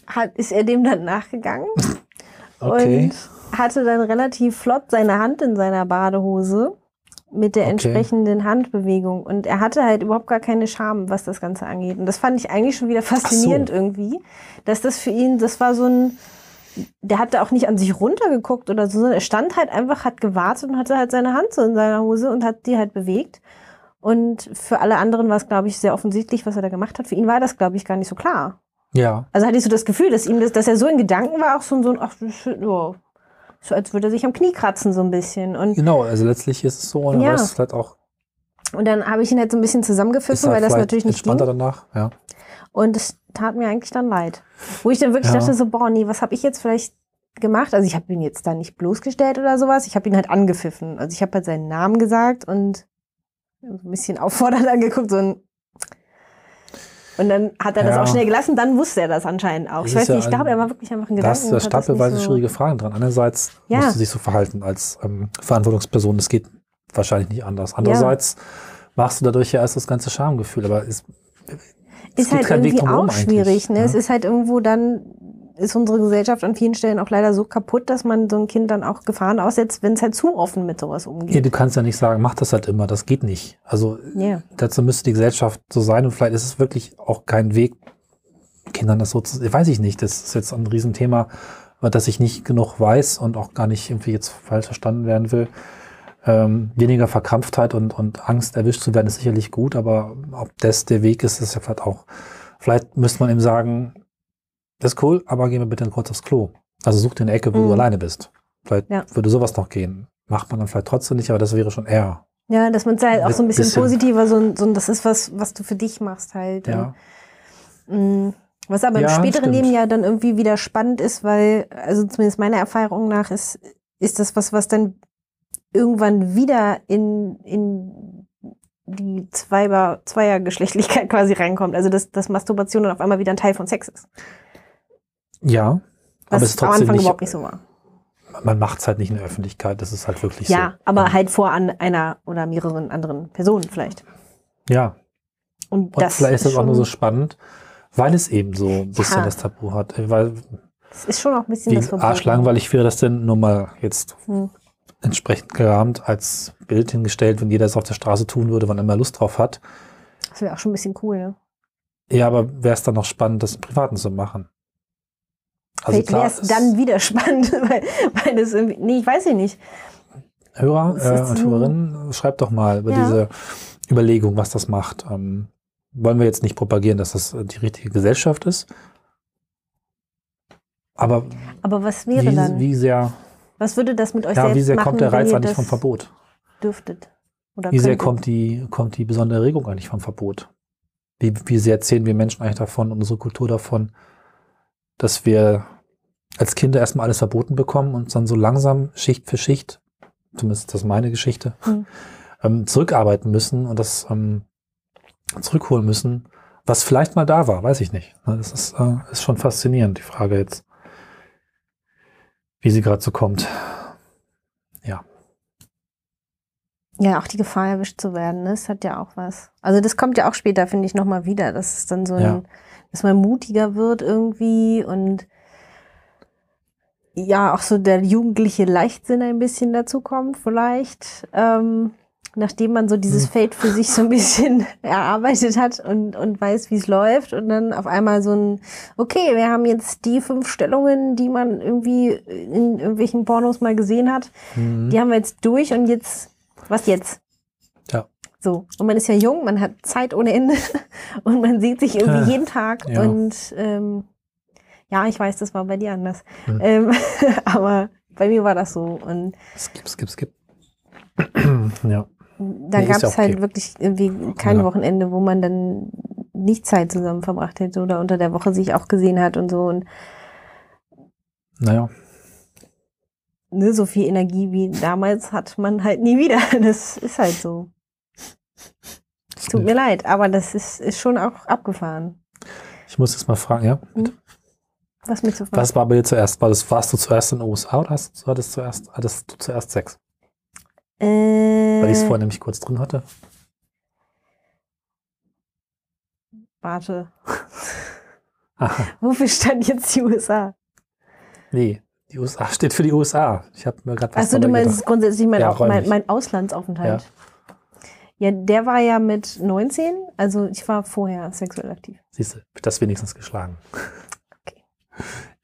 hat, ist er dem dann nachgegangen <laughs> Okay. und hatte dann relativ flott seine Hand in seiner Badehose mit der Okay. entsprechenden Handbewegung. Und er hatte halt überhaupt gar keine Scham, was das Ganze angeht. Und das fand ich eigentlich schon wieder faszinierend irgendwie, dass das für ihn, das war so ein, der hatte auch nicht an sich runtergeguckt oder so, sondern er stand halt einfach, hat gewartet und hatte halt seine Hand so in seiner Hose und hat die halt bewegt. Und für alle anderen war es, glaube ich, sehr offensichtlich, was er da gemacht hat. Für ihn war das, glaube ich, gar nicht so klar. Ja. Also hatte ich so das Gefühl, dass ihm das, dass er so in Gedanken war, auch so, ein- so ein, ach, ist- ja, so als würde er sich am Knie kratzen so ein bisschen. Und, Genau, also letztlich ist es so, und Ja. es vielleicht auch und dann habe ich ihn halt so ein bisschen ist zusammengepfiffen, halt weil das natürlich nicht ging. entspannter danach. Ja. Und es tat mir eigentlich dann leid. Wo ich dann wirklich Ja. dachte so, boah, nee, was habe ich jetzt vielleicht gemacht? Also ich habe ihn jetzt da nicht bloßgestellt oder sowas. Ich habe ihn halt angepfiffen. Also ich habe halt seinen Namen gesagt und so ein bisschen auffordernd angeguckt. So ein und dann hat er das Ja. auch schnell gelassen. Dann wusste er das anscheinend auch. Das ich weiß ja nicht, ich glaube, er war wirklich einfach ein Da Gedanken. da das stapelweise so- schwierige Fragen dran. Einerseits Ja. musst du dich so verhalten als ähm, Verantwortungsperson. Es geht wahrscheinlich nicht anders. Andererseits machst du dadurch ja erst das ganze Schamgefühl, aber es, es ist halt irgendwie auch schwierig. Ne? Es ist halt irgendwo dann, ist unsere Gesellschaft an vielen Stellen auch leider so kaputt, dass man so ein Kind dann auch Gefahren aussetzt, wenn es halt zu offen mit sowas umgeht. Ja, du kannst ja nicht sagen, mach das halt immer, das geht nicht. Also yeah. dazu müsste die Gesellschaft so sein und vielleicht ist es wirklich auch kein Weg, Kindern das so zu, weiß ich nicht, das ist jetzt ein Riesenthema, dass ich nicht genug weiß und auch gar nicht irgendwie jetzt falsch verstanden werden will. Ähm, weniger Verkrampftheit und, und Angst erwischt zu werden ist sicherlich gut, aber ob das der Weg ist, ist ja vielleicht auch, vielleicht müsste man ihm sagen, das ist cool, aber geh mir bitte kurz aufs Klo. Also such dir eine Ecke, wo mhm. du alleine bist. Vielleicht ja. würde sowas noch gehen. Macht man dann vielleicht trotzdem nicht, aber das wäre schon eher. Ja, dass man es halt auch so ein bisschen, bisschen positiver, so, so das ist was, was du für dich machst halt. Ja. Und, mm, was aber ja, im späteren stimmt. Leben ja dann irgendwie wieder spannend ist, weil, also zumindest meiner Erfahrung nach, ist, ist das was, was dann irgendwann wieder in, in die Zweier, Zweiergeschlechtlichkeit <laughs> quasi reinkommt. Also dass, dass Masturbation dann auf einmal wieder ein Teil von Sex ist. Ja. Was aber es ist am Anfang nicht, überhaupt nicht so war. Man macht es halt nicht in der Öffentlichkeit, das ist halt wirklich ja, so. Ja, aber halt vor an einer oder mehreren anderen Personen vielleicht. Ja. Und, Und vielleicht ist das auch nur so spannend, weil es eben so ein bisschen ja. das Tabu hat. Weil es ist schon auch ein bisschen das Arschlangweilig wäre das denn nur mal jetzt hm. entsprechend gerahmt als Bild hingestellt, wenn jeder es auf der Straße tun würde, wann er immer Lust drauf hat. Das wäre auch schon ein bisschen cool, ne? Ja, aber wäre es dann noch spannend, das im Privaten zu machen? Also Vielleicht wäre es dann wieder <laughs> spannend, weil, weil das irgendwie, nee, ich weiß ja nicht. Hörer äh, und Hörerinnen, schreibt doch mal über ja. diese Überlegung, was das macht. Ähm, wollen wir jetzt nicht propagieren, dass das die richtige Gesellschaft ist. Aber, aber was wäre wie, dann? Wie sehr, was würde das mit euch ja, wie sehr machen, kommt der Reiz eigentlich vom Verbot? Dürftet. Oder wie sehr kommt die, kommt die besondere Erregung eigentlich vom Verbot? Wie, wie sehr erzählen wir Menschen eigentlich davon, unsere Kultur davon, dass wir als Kinder erstmal alles verboten bekommen und dann so langsam Schicht für Schicht, zumindest ist das meine Geschichte, hm. ähm, zurückarbeiten müssen und das ähm, zurückholen müssen, was vielleicht mal da war, weiß ich nicht. Das ist, äh, ist schon faszinierend, die Frage jetzt, wie sie gerade so kommt. Ja. Ja, auch die Gefahr erwischt zu werden, ne? das hat ja auch was. Also das kommt ja auch später, finde ich, nochmal wieder, dass es dann so ein, ja. Dass man mutiger wird irgendwie und ja, auch so der jugendliche Leichtsinn ein bisschen dazu kommt, vielleicht. Ähm, nachdem man so dieses hm. Feld für sich so ein bisschen <laughs> erarbeitet hat und, und weiß, wie es läuft und dann auf einmal so ein, okay, wir haben jetzt die fünf Stellungen, die man irgendwie in irgendwelchen Pornos mal gesehen hat, mhm. die haben wir jetzt durch und jetzt, was jetzt? So. Und man ist ja jung, man hat Zeit ohne Ende <laughs> und man sieht sich irgendwie jeden Tag ja. und ähm, ja, ich weiß, das war bei dir anders. Mhm. Ähm, <laughs> aber bei mir war das so. Und skip, skip, skip. <clears throat> ja. Da nee, gab es ja halt wirklich irgendwie kein ja. Wochenende, wo man dann nicht Zeit zusammen verbracht hätte oder unter der Woche sich auch gesehen hat und so. Und naja. Ne, so viel Energie wie damals hat man halt nie wieder. <laughs> Das ist halt so. Es tut mir leid, aber das ist, ist schon auch abgefahren. Ich muss jetzt mal fragen, ja? Hm? Was mit zu fragen? Was war bei dir zuerst? War das, warst du zuerst in den USA oder hast, hattest, zuerst, hattest du zuerst Sex? Äh, Weil ich es vorher nämlich kurz drin hatte. Warte. <laughs> Wofür stand jetzt die USA? Nee, die USA steht für die USA. Ich habe mir gerade was Achso, du meinst gedacht. grundsätzlich mein, ja, mein, mein Auslandsaufenthalt. Ja. Ja. der war ja mit 19, also ich war vorher sexuell aktiv. Siehst du, das wenigstens geschlagen.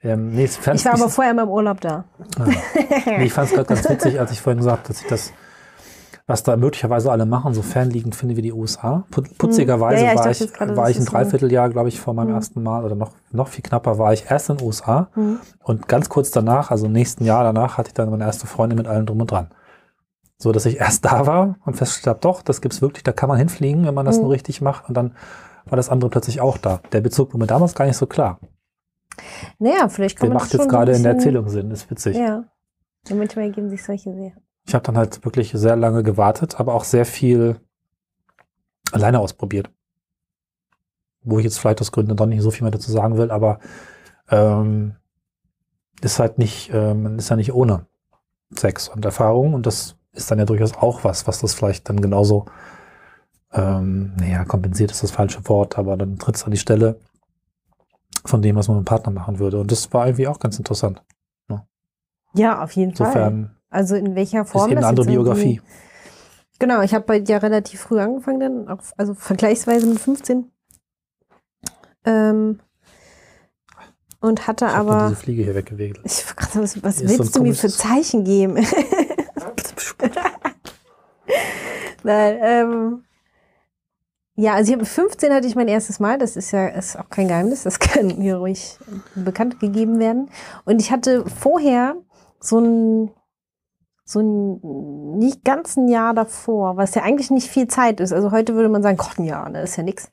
Ähm, nee, ich war aber vorher mal im Urlaub da. Ah. Nee, ich fand es gerade ganz witzig, als ich vorhin gesagt habe, dass ich das, was da möglicherweise alle machen, so fernliegend finde wie die USA. Putzigerweise ja, ja, war ich, grade, war ich ein Dreivierteljahr, glaube ich, vor meinem mhm. ersten Mal oder noch, noch viel knapper, war ich erst in den USA mhm. und ganz kurz danach, also im nächsten Jahr danach, hatte ich dann meine erste Freundin mit allem drum und dran. So, dass ich erst <laughs> da war und festgestellt habe, doch, das gibt's wirklich, da kann man hinfliegen, wenn man das mhm. nur richtig macht und dann war das andere plötzlich auch da. Der Bezug war mir damals gar nicht so klar. Naja, vielleicht kann der man macht jetzt gerade in der Erzählung Sinn, ist witzig. Ja. Und manchmal ergeben sich solche sehr. Ich habe dann halt wirklich sehr lange gewartet, aber auch sehr viel alleine ausprobiert. Wo ich jetzt vielleicht aus Gründen doch nicht so viel mehr dazu sagen will, aber ähm, ist halt nicht, ähm, ist ja nicht ohne Sex und Erfahrung und das ist dann ja durchaus auch was, was das vielleicht dann genauso, ähm, naja, kompensiert ist das falsche Wort, aber dann tritt es an die Stelle von dem, was man mit dem Partner machen würde. Und das war irgendwie auch ganz interessant. Ja, auf jeden Fall. Insofern Also in welcher ist Form? eben eine andere Biografie. Genau, ich habe dir relativ früh angefangen, dann, auch, also vergleichsweise mit 15. Ähm, und hatte Ich habe aber. diese Fliege hier weggewegelt. Ich, was was ist so willst ein du mir für Zeichen geben? <laughs> <laughs> Nein, ähm, ja, also ich habe 15 hatte ich mein erstes Mal, das ist ja ist auch kein Geheimnis, das <laughs> kann hier ruhig bekannt gegeben werden. Und ich hatte vorher so ein so ein nicht ganz ein Jahr davor, was ja eigentlich nicht viel Zeit ist. Also heute würde man sagen, Gott, ein Jahr, ne, das ist ja nix.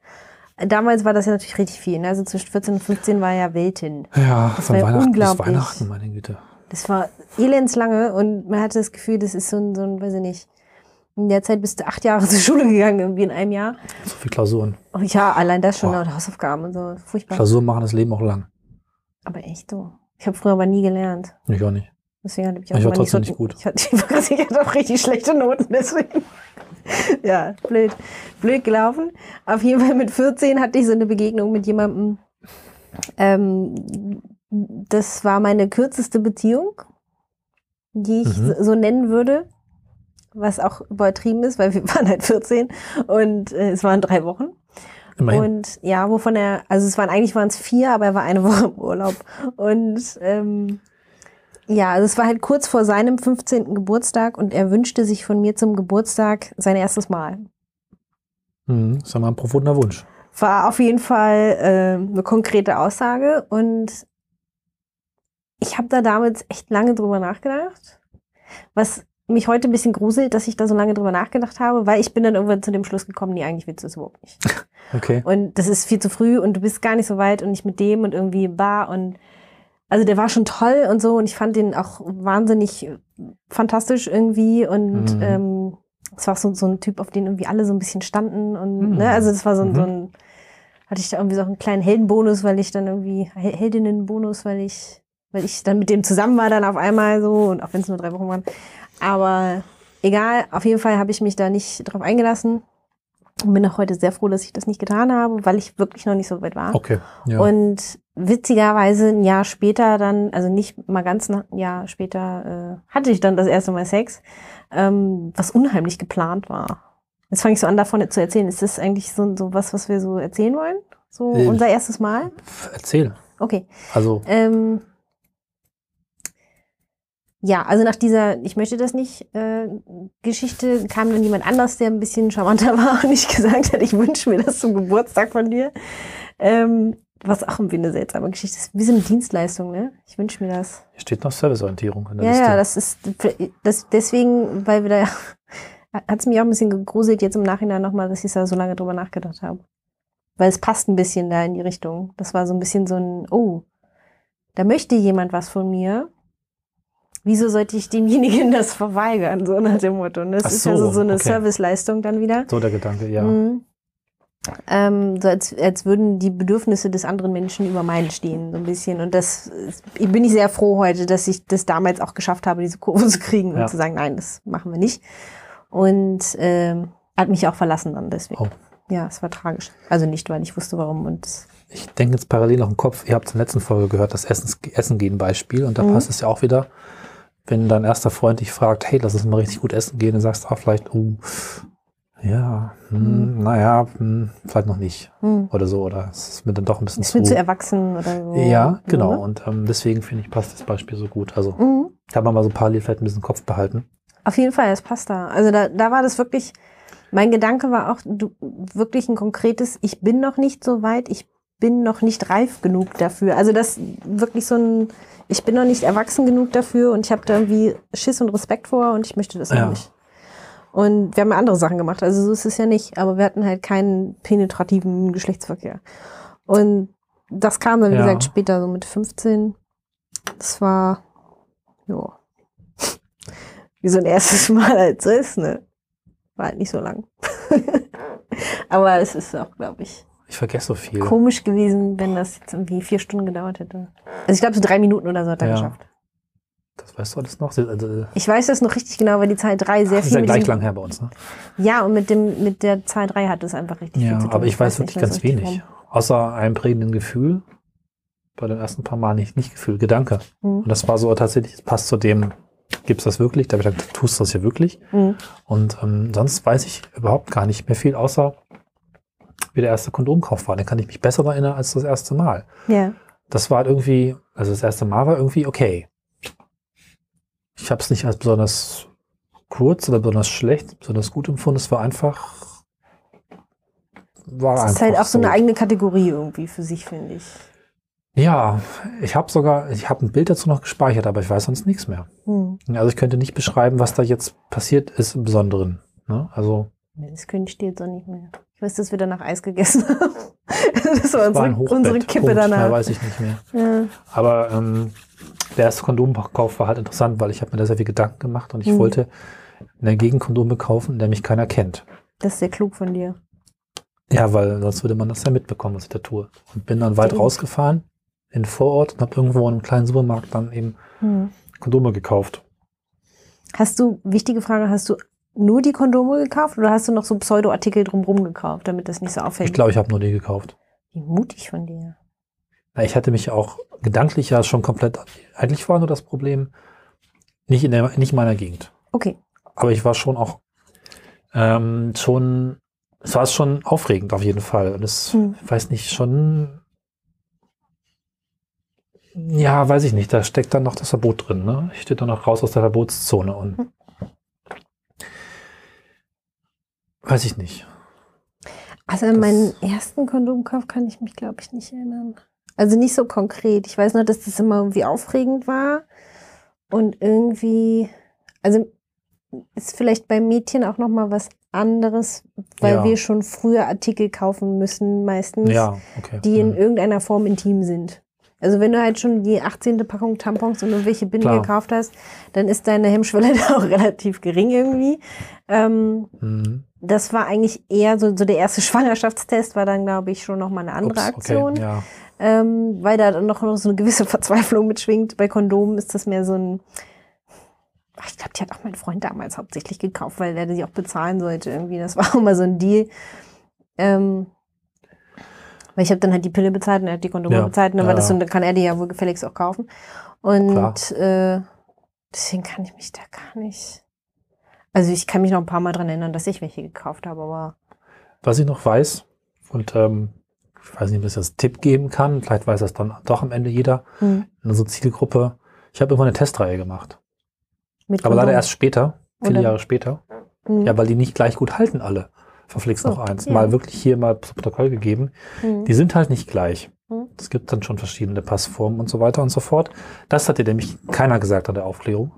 Damals war das ja natürlich richtig viel. Ne? Also zwischen 14 und 15 war ja Weltin. Ja, Das von war ja Weihnachten bis. Weihnachten, meine Güte. Das war elendslange und man hatte das Gefühl, das ist so ein, so ein, weiß ich nicht, in der Zeit bist du acht Jahre <laughs> zur Schule gegangen, irgendwie in einem Jahr. So viele Klausuren. Oh ja, allein das schon, und Hausaufgaben und so, furchtbar. Klausuren machen das Leben auch lang. Aber echt so. Ich habe früher aber nie gelernt. Ich auch nicht. Deswegen hatte ich auch Ich war immer nicht so, trotzdem nicht gut. <laughs> Ich hatte, <laughs> ich hatte auch richtig schlechte Noten, deswegen. ja, blöd. Blöd gelaufen. Auf jeden Fall mit 14 hatte ich so eine Begegnung mit jemandem. Ähm, das war meine kürzeste Beziehung, die ich Mhm. so nennen würde. Was auch übertrieben ist, weil wir <laughs> waren halt 14 und äh, es waren drei Wochen. Immerhin. Und ja, wovon er, also es waren eigentlich waren es vier, aber er war eine <laughs> Woche im Urlaub. Und ähm, ja, also es war halt kurz vor seinem 15. Geburtstag und er wünschte sich von mir zum Geburtstag sein erstes Mal. Mhm. Das ja mal ein profunder Wunsch. War auf jeden Fall äh, eine konkrete Aussage und ich habe da damals echt lange drüber nachgedacht. Was mich heute ein bisschen gruselt, dass ich da so lange drüber nachgedacht habe, weil ich bin dann irgendwann zu dem Schluss gekommen, nee, eigentlich willst du es überhaupt nicht. <laughs> Okay. Und das ist viel zu früh und du bist gar nicht so weit und nicht mit dem und irgendwie bar und also der war schon toll und so und ich fand den auch wahnsinnig fantastisch irgendwie und Mhm. ähm, es war so, so ein Typ, auf den irgendwie alle so ein bisschen standen und Mhm. ne, also das war so, ein- Mhm. so ein, hatte ich da irgendwie so einen kleinen Heldenbonus, weil ich dann irgendwie, Hel- Heldinnenbonus, weil ich, weil ich dann mit dem zusammen war dann auf einmal so und auch wenn es nur drei Wochen waren. Aber egal, auf jeden Fall habe ich mich da nicht drauf eingelassen und bin auch heute sehr froh, dass ich das nicht getan habe, weil ich wirklich noch nicht so weit war. Okay. Ja. Und witzigerweise ein Jahr später dann, also nicht mal ganz ein Jahr später, äh, hatte ich dann das erste Mal Sex, ähm, was unheimlich geplant war. Jetzt fange ich so an, davon zu erzählen. Ist das eigentlich so, so was, was wir so erzählen wollen? So Äh. unser erstes Mal? Erzähl. Okay. Also, Ähm, ja, also nach dieser, ich möchte das nicht, äh, Geschichte kam dann jemand anders, der ein bisschen charmanter <laughs> war und ich gesagt hat, ich wünsche mir das zum Geburtstag von dir. Ähm, was auch irgendwie eine seltsame Geschichte ist. Wie so eine Dienstleistung, ne? Ich wünsche mir das. hier steht noch Serviceorientierung in der Ja, Liste. ja, das ist das, deswegen, weil wir da, <laughs> hat es mich auch ein bisschen gegruselt jetzt im Nachhinein nochmal, dass ich da so lange drüber nachgedacht habe. Weil es passt ein bisschen da in die Richtung. Das war so ein bisschen so ein, oh, da möchte jemand was von mir. Wieso sollte ich demjenigen <laughs> das verweigern? So nach dem Motto. Und das Ach ist ja so, so, so eine okay. Serviceleistung dann wieder. So der Gedanke, ja. Mhm. Ähm, so als, als würden die Bedürfnisse des anderen Menschen über meinen stehen, so ein bisschen. Und das ist- bin ich sehr froh heute, dass ich das damals auch geschafft habe, diese Kurve <laughs> zu kriegen Ja. und zu sagen, nein, das machen wir nicht. Und ähm, hat mich auch verlassen dann deswegen. Oh. Ja, es war tragisch. Also nicht, weil ich wusste, warum. Und Ich denke jetzt parallel noch im Kopf, ihr habt in der letzten Folge gehört, das Essens, Essen gehen Beispiel und da Mhm. passt es ja auch wieder, wenn dein erster Freund dich fragt, hey, lass uns mal richtig gut essen gehen, dann sagst du auch vielleicht, oh, ja, hm, naja, hm, vielleicht noch nicht hm, oder so, oder es ist mir dann doch ein bisschen ist mir zu erwachsen oder so. Ja, So, genau. ne? Und ähm, deswegen finde ich, passt das Beispiel so gut. Also Mhm. da haben wir mal so parallel vielleicht ein bisschen Kopf behalten. Auf jeden Fall, es passt da. Also da, da war das wirklich, mein Gedanke war auch du, wirklich ein konkretes, ich bin noch nicht so weit, ich bin noch nicht reif genug dafür. Also das wirklich so ein, ich bin noch nicht erwachsen genug dafür und ich habe da irgendwie Schiss und Respekt vor und ich möchte das Ja. noch nicht. Und wir haben andere Sachen gemacht, also so ist es ja nicht, aber wir hatten halt keinen penetrativen Geschlechtsverkehr. Und das kam dann, wie Ja. gesagt, später, so mit 15. Das war, ja, wie so ein erstes <laughs> Mal halt so ist, ne? War halt nicht so lang. <laughs> Aber es ist auch, glaube ich, Ich vergesse so viel. komisch gewesen, wenn das jetzt irgendwie vier Stunden gedauert hätte. Also ich glaube, so drei Minuten oder so hat er Ja. geschafft. Das weißt du alles noch? Also, Ich weiß das noch richtig genau, weil die Zahl 3 sehr das ist viel ja gleich lang her bei uns, ne? Ja, und mit dem mit der Zahl 3 hat es einfach richtig viel Ja, zu tun. aber ich weiß nicht wirklich ganz wenig. Außer einem prägenden Gefühl. Bei den ersten paar Mal nicht, nicht Gefühl, Gedanke. warum. Und das war so tatsächlich, es passt zu dem, gibt's das wirklich? Da habe ich gedacht, tust du das hier wirklich? Mhm. Mhm. Und ähm, sonst weiß ich überhaupt gar nicht mehr viel, außer wie der erste Kondomkauf war. Den kann ich mich besser erinnern als das erste Mal. Ja. Das war halt irgendwie, also das erste Mal war irgendwie okay. Ich habe es nicht als besonders kurz oder besonders schlecht, besonders gut empfunden. Es war einfach, war Das einfach ist halt auch so eine eigene Kategorie irgendwie für sich, finde ich. Ja, ich habe sogar, ich habe ein Bild dazu noch gespeichert, aber ich weiß sonst nichts mehr. Hm. Also ich könnte nicht beschreiben, was da jetzt passiert ist im Besonderen. Ne? Also Das könnte ich dir jetzt auch nicht mehr. Ich weiß, dass wir danach Eis gegessen <laughs> haben. das war es war unsere, unsere Kippe Punkt, Mehr danach. weiß ich nicht mehr. Ja. Aber ähm, der erste Kondomkauf war halt interessant, weil ich habe mir da sehr viel Gedanken gemacht und ich Mhm. wollte in der Gegend Kondome kaufen, in der mich keiner kennt. Das ist sehr klug von dir. Ja, weil sonst würde man das ja mitbekommen, was ich da tue. Und bin dann weit Stimmt. rausgefahren in den Vorort und habe irgendwo in einem kleinen Supermarkt dann eben Hm. Kondome gekauft. Hast du, wichtige Frage, hast du nur die Kondome gekauft oder hast du noch so Pseudo-Artikel drumherum gekauft, damit das nicht so auffällt? Ich glaube, ich habe nur die gekauft. Wie mutig von dir. Na, ich hatte mich auch gedanklich ja schon komplett, eigentlich war nur das Problem, nicht in, der, nicht in meiner Gegend. Okay. Aber ich war schon auch, ähm, schon, es war schon aufregend auf jeden Fall. Und es, Hm. ich weiß nicht, schon, ja, weiß ich nicht, da steckt dann noch das Verbot drin, ne? Ich stehe dann noch raus aus der Verbotszone und Hm. Weiß ich nicht. Also an Das- meinen ersten Kondomkauf kann ich mich, glaube ich, nicht erinnern. Also nicht so konkret. Ich weiß nur, dass das immer irgendwie aufregend war. Und irgendwie, also ist vielleicht bei Mädchen auch noch mal was anderes, weil Ja. wir schon früher Artikel kaufen müssen, meistens, Ja, okay. die in Hm. irgendeiner Form intim sind. Also wenn du halt schon die 18. Packung Tampons und irgendwelche Binden Klar. gekauft hast, dann ist deine Hemmschwelle <laughs> da auch relativ gering irgendwie. Ähm, Hm. Das war eigentlich eher so, so der erste <laughs> Schwangerschaftstest war dann, glaube ich, schon noch mal eine andere Ups, Aktion, Okay, ja. ähm, weil da dann noch, noch so eine gewisse <laughs> Verzweiflung mitschwingt. Bei Kondomen ist das mehr so ein, Ach, ich glaube, die hat auch mein Freund damals hauptsächlich gekauft, weil er die auch bezahlen sollte irgendwie. Das <laughs> war auch mal so ein Deal. Ähm, weil ich habe dann halt die Pille bezahlt und er hat die Kondome Ja, bezahlt und dann ja, war das so, dann kann er die ja wohl gefälligst auch kaufen. Und äh, deswegen kann ich mich da gar nicht. Also ich kann mich noch ein paar Mal dran erinnern, dass ich welche gekauft habe, aber Was ich noch weiß, und ähm, ich weiß nicht, ob ich das als Tipp geben kann, vielleicht weiß das dann doch am Ende jeder, hm, in unserer Zielgruppe, ich habe immer eine Testreihe gemacht. mit Aber leider erst später, viele Oder- Jahre später. Hm, Ja, weil die nicht gleich gut halten alle. Verflixt noch Oh, eins. ja. Mal wirklich hier mal zu Protokoll gegeben. hm, Die sind halt nicht gleich. Hm. Es gibt dann schon verschiedene Passformen und so weiter und so fort. Das hat dir nämlich keiner gesagt an der Aufklärung.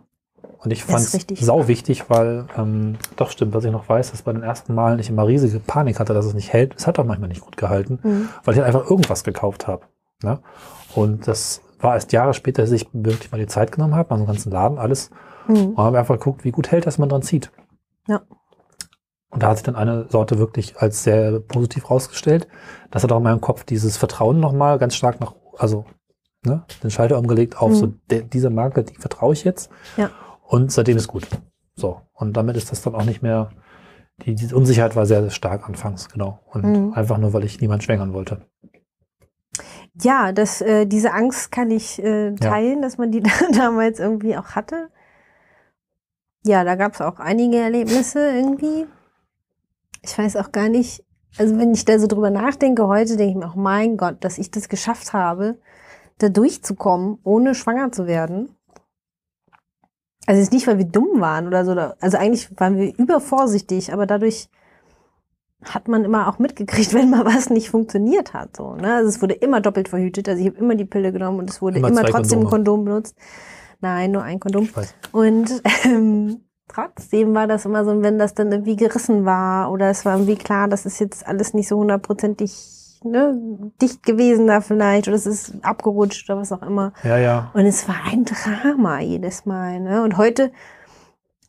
Und ich fand es sau wichtig, weil, ähm, doch stimmt, was ich noch weiß, dass bei den ersten Malen ich immer riesige Panik hatte, dass es nicht hält. Es hat auch manchmal nicht gut gehalten, hm, weil ich halt einfach irgendwas gekauft habe. Ne? Und das war erst Jahre später, dass ich wirklich mal die Zeit genommen habe, mal so einen ganzen Laden, alles, hm. und habe einfach geguckt, wie gut hält das, wenn man dran zieht. Ja. Und da hat sich dann eine Sorte wirklich als sehr positiv rausgestellt. Das hat auch in meinem Kopf dieses Vertrauen nochmal ganz stark nach, also ne, den Schalter umgelegt auf Mhm. so de, diese Marke, die vertraue ich jetzt. Ja. Und seitdem ist gut. So. Und damit ist das dann auch nicht mehr, die, diese Unsicherheit war sehr, sehr stark anfangs, genau. Und Mhm. einfach nur, weil ich niemand schwängern wollte. Ja, das, äh, diese Angst kann ich äh, teilen, dass man die <laughs> damals irgendwie auch hatte. Ja, da gab es auch einige Erlebnisse irgendwie. Ich weiß auch gar nicht, also wenn ich da so drüber nachdenke heute, denke ich mir auch, mein Gott, dass ich das geschafft habe, da durchzukommen, ohne schwanger zu werden. Also jetzt nicht, weil wir dumm waren oder so, also eigentlich waren wir übervorsichtig, aber dadurch hat man immer auch mitgekriegt, <laughs> wenn mal was nicht funktioniert hat. So, ne? Also es wurde immer doppelt verhütet. Also ich habe immer die Pille genommen und es wurde Immer immer, trotzdem ein. Kondom benutzt. Nein, nur ein Kondom. Und ähm, trotzdem war das immer so, wenn das dann irgendwie gerissen war oder es war irgendwie klar, das ist jetzt alles nicht so hundertprozentig ne, dicht gewesen da vielleicht oder es ist abgerutscht oder was auch immer. Ja, ja. Und es war ein Drama jedes Mal. Ne? Und heute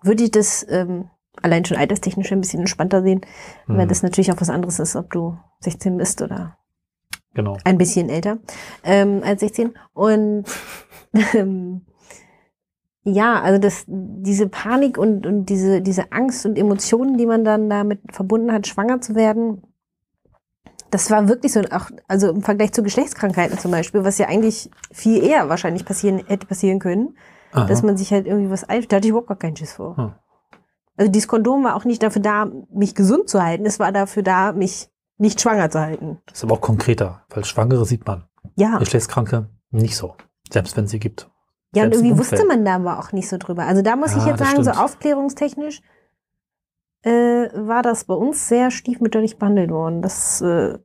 würde ich das ähm, allein schon alterstechnisch ein bisschen entspannter sehen, weil Mhm. das natürlich auch was anderes ist, ob du 16 bist oder Genau. ein bisschen älter ähm, als 16. Und <laughs> ähm, Ja, also das, diese Panik und, und diese, diese Angst und Emotionen, die man dann damit verbunden hat, schwanger zu werden, das war wirklich so, auch, also im Vergleich zu Geschlechtskrankheiten zum Beispiel, was ja eigentlich viel eher wahrscheinlich passieren, hätte passieren können, Aha. dass man sich halt irgendwie was einfällt. Da hatte ich überhaupt gar keinen Schiss vor. Hm. Also dieses Kondom war auch nicht dafür da, mich gesund zu halten, es war dafür da, mich nicht schwanger zu halten. Das ist aber auch konkreter, weil Schwangere sieht man. Ja, Geschlechtskranke nicht so. Selbst wenn sie gibt. ja und selbst irgendwie wusste man da aber auch nicht so drüber. Also da muss ich Ja, jetzt das sagen, so stimmt. aufklärungstechnisch äh, war das bei uns sehr stiefmütterlich behandelt worden. Das äh,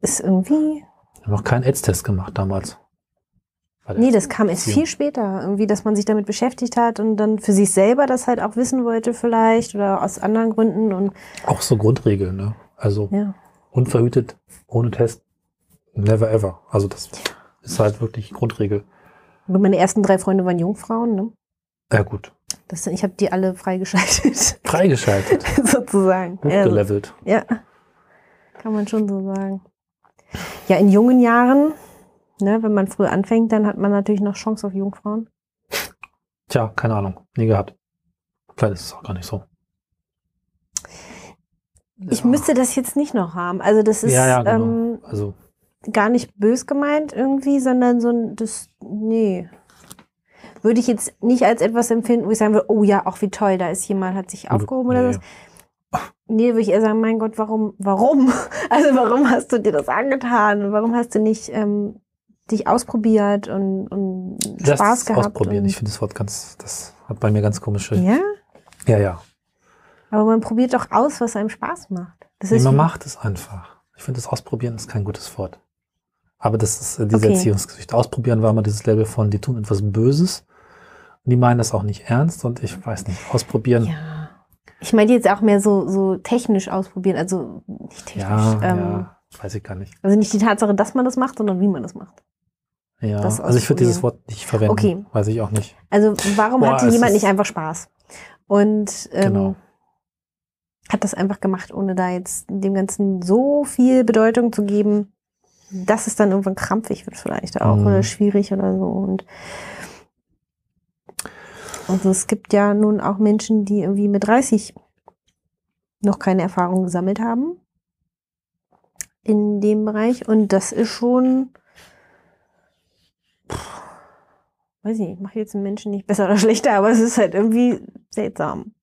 ist irgendwie Wir haben noch keinen AIDS-Test gemacht damals. Nee, das kam erst viel später, irgendwie, dass man sich damit beschäftigt hat und dann für sich selber das halt auch wissen wollte vielleicht oder aus anderen Gründen und Auch so Grundregeln, ne? Also ja. unverhütet, ohne Test, never ever. Also das ist halt wirklich Grundregel. Und meine ersten drei Freunde waren Jungfrauen, ne? Ja gut. Das, ich habe die alle freigeschaltet, <laughs> Freigeschaltet, sozusagen. Ja, hochgelevelt. ja, kann man schon so sagen. Ja, in jungen Jahren, ne, wenn man früh anfängt, dann hat man natürlich noch Chance auf Jungfrauen. Tja, keine Ahnung. Nie gehabt. Vielleicht ist es auch gar nicht so. Ich Ja. müsste das jetzt nicht noch haben. Also das ist Ja, ja, genau. ähm, Also, gar nicht bös gemeint irgendwie, sondern so ein, das, nee. Würde ich jetzt nicht als etwas empfinden, wo ich sagen würde, oh ja, auch wie toll, da ist jemand, hat sich aufgehoben oder so. Nee, würde ich eher sagen, mein Gott, warum, warum? <laughs> Also warum hast du dir das angetan? Warum hast du nicht ähm, dich ausprobiert und, und Das Spaß gehabt? ausprobieren. Ich finde das Wort ganz, das hat bei mir ganz komische. ja, Ja, ja. aber man probiert doch aus, was einem Spaß macht. Das Nee, man macht es einfach. Ich finde, das Ausprobieren ist kein gutes Wort. Aber das ist äh, diese Okay. Erziehungsgeschichte. Ausprobieren war immer dieses Level von, die tun etwas Böses. Die meinen das auch nicht ernst. Und ich weiß nicht, ausprobieren. Ja. Ich meine jetzt auch mehr so, so technisch ausprobieren, also nicht technisch. ja, ähm, ja, weiß ich gar nicht. Also nicht die Tatsache, dass man das macht, sondern wie man das macht. Ja, das also ich würde dieses. Wort nicht verwenden. Okay. Weiß ich auch nicht. Also warum Boah, hatte jemand nicht einfach Spaß? Und ähm, Genau. hat das einfach gemacht, ohne da jetzt dem Ganzen so viel Bedeutung zu geben, dass es dann irgendwann krampfig wird vielleicht auch Mhm. oder schwierig oder so. Und also es gibt ja nun auch Menschen, die irgendwie mit 30 noch keine Erfahrung gesammelt haben in dem Bereich. Und das ist schon, pff, weiß ich nicht, ich mache jetzt einen Menschen nicht besser oder <laughs> schlechter, aber es ist halt irgendwie seltsam.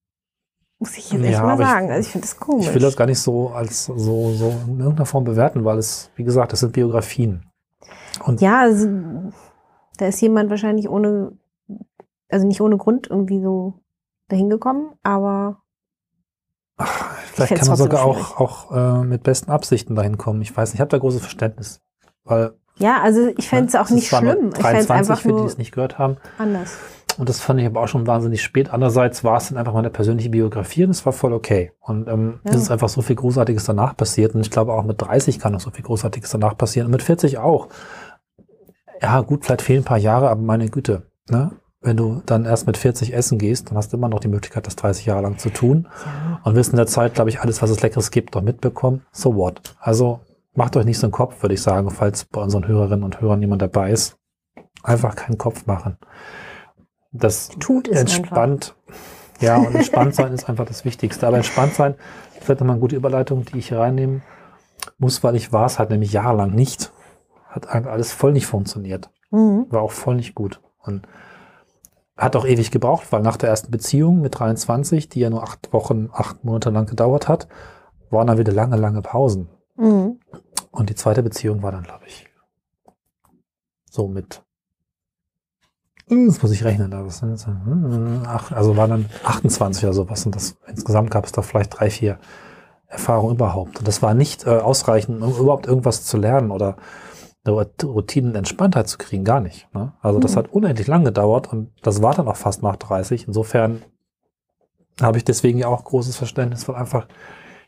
Muss ich jetzt echt Ja, mal aber ich- sagen. also ich finde das komisch. Ich will das gar nicht so als so, so in irgendeiner Form bewerten, weil es, wie gesagt, das sind Biografien. Und Ja, also, da ist jemand wahrscheinlich ohne, also nicht ohne Grund irgendwie so dahin gekommen, aber Vielleicht find's kann man sogar auch, auch äh, mit besten Absichten dahin kommen. Ich weiß nicht, ich habe da großes Verständnis. Weil ja, also ich fände es ne, auch nicht schlimm. Ich fände es 23 einfach für die, es nicht gehört haben. anders. Und das fand ich aber auch schon wahnsinnig spät. Andererseits war es dann einfach meine persönliche Biografie und es war voll okay. Und ähm, Ja. es ist einfach so viel Großartiges danach passiert. Und ich glaube auch mit 30 kann noch so viel Großartiges danach passieren. Und mit 40 auch. Ja, gut, vielleicht fehlen ein paar Jahre, aber meine Güte. Ne? Wenn du dann erst mit 40 essen gehst, dann hast du immer noch die Möglichkeit, das 30 Jahre lang zu tun. Ja. Und wirst in der Zeit, glaube ich, alles, was es Leckeres gibt, noch mitbekommen. So what? Also macht euch nicht so einen Kopf, würde ich sagen, falls bei unseren Hörerinnen und Hörern jemand dabei ist. Einfach keinen Kopf machen. Das Tut es entspannt. Ja, und <laughs> entspannt sein ist einfach das Wichtigste. Aber entspannt sein, vielleicht nochmal eine gute Überleitung, die ich hier reinnehmen muss, weil ich war es halt nämlich jahrelang nicht. Hat einfach alles voll nicht funktioniert. Mhm. War auch voll nicht gut. Und hat auch ewig gebraucht, weil nach der ersten Beziehung mit 23, die ja nur acht Wochen, acht Monate lang gedauert hat, waren dann wieder lange, lange Pausen. Mhm. Und die zweite Beziehung war dann, glaube ich, so mit, das muss ich rechnen, da was sind das? Hm, also war dann 28 oder sowas. Und das insgesamt gab es da vielleicht drei, vier Erfahrungen überhaupt. Und das war nicht äh, ausreichend, um überhaupt irgendwas zu lernen oder eine Rut- Routinen Entspanntheit zu kriegen, gar nicht. Ne? Also das Mhm. hat unendlich lang gedauert und das war dann auch fast nach 30. Insofern habe ich deswegen ja auch großes Verständnis, weil einfach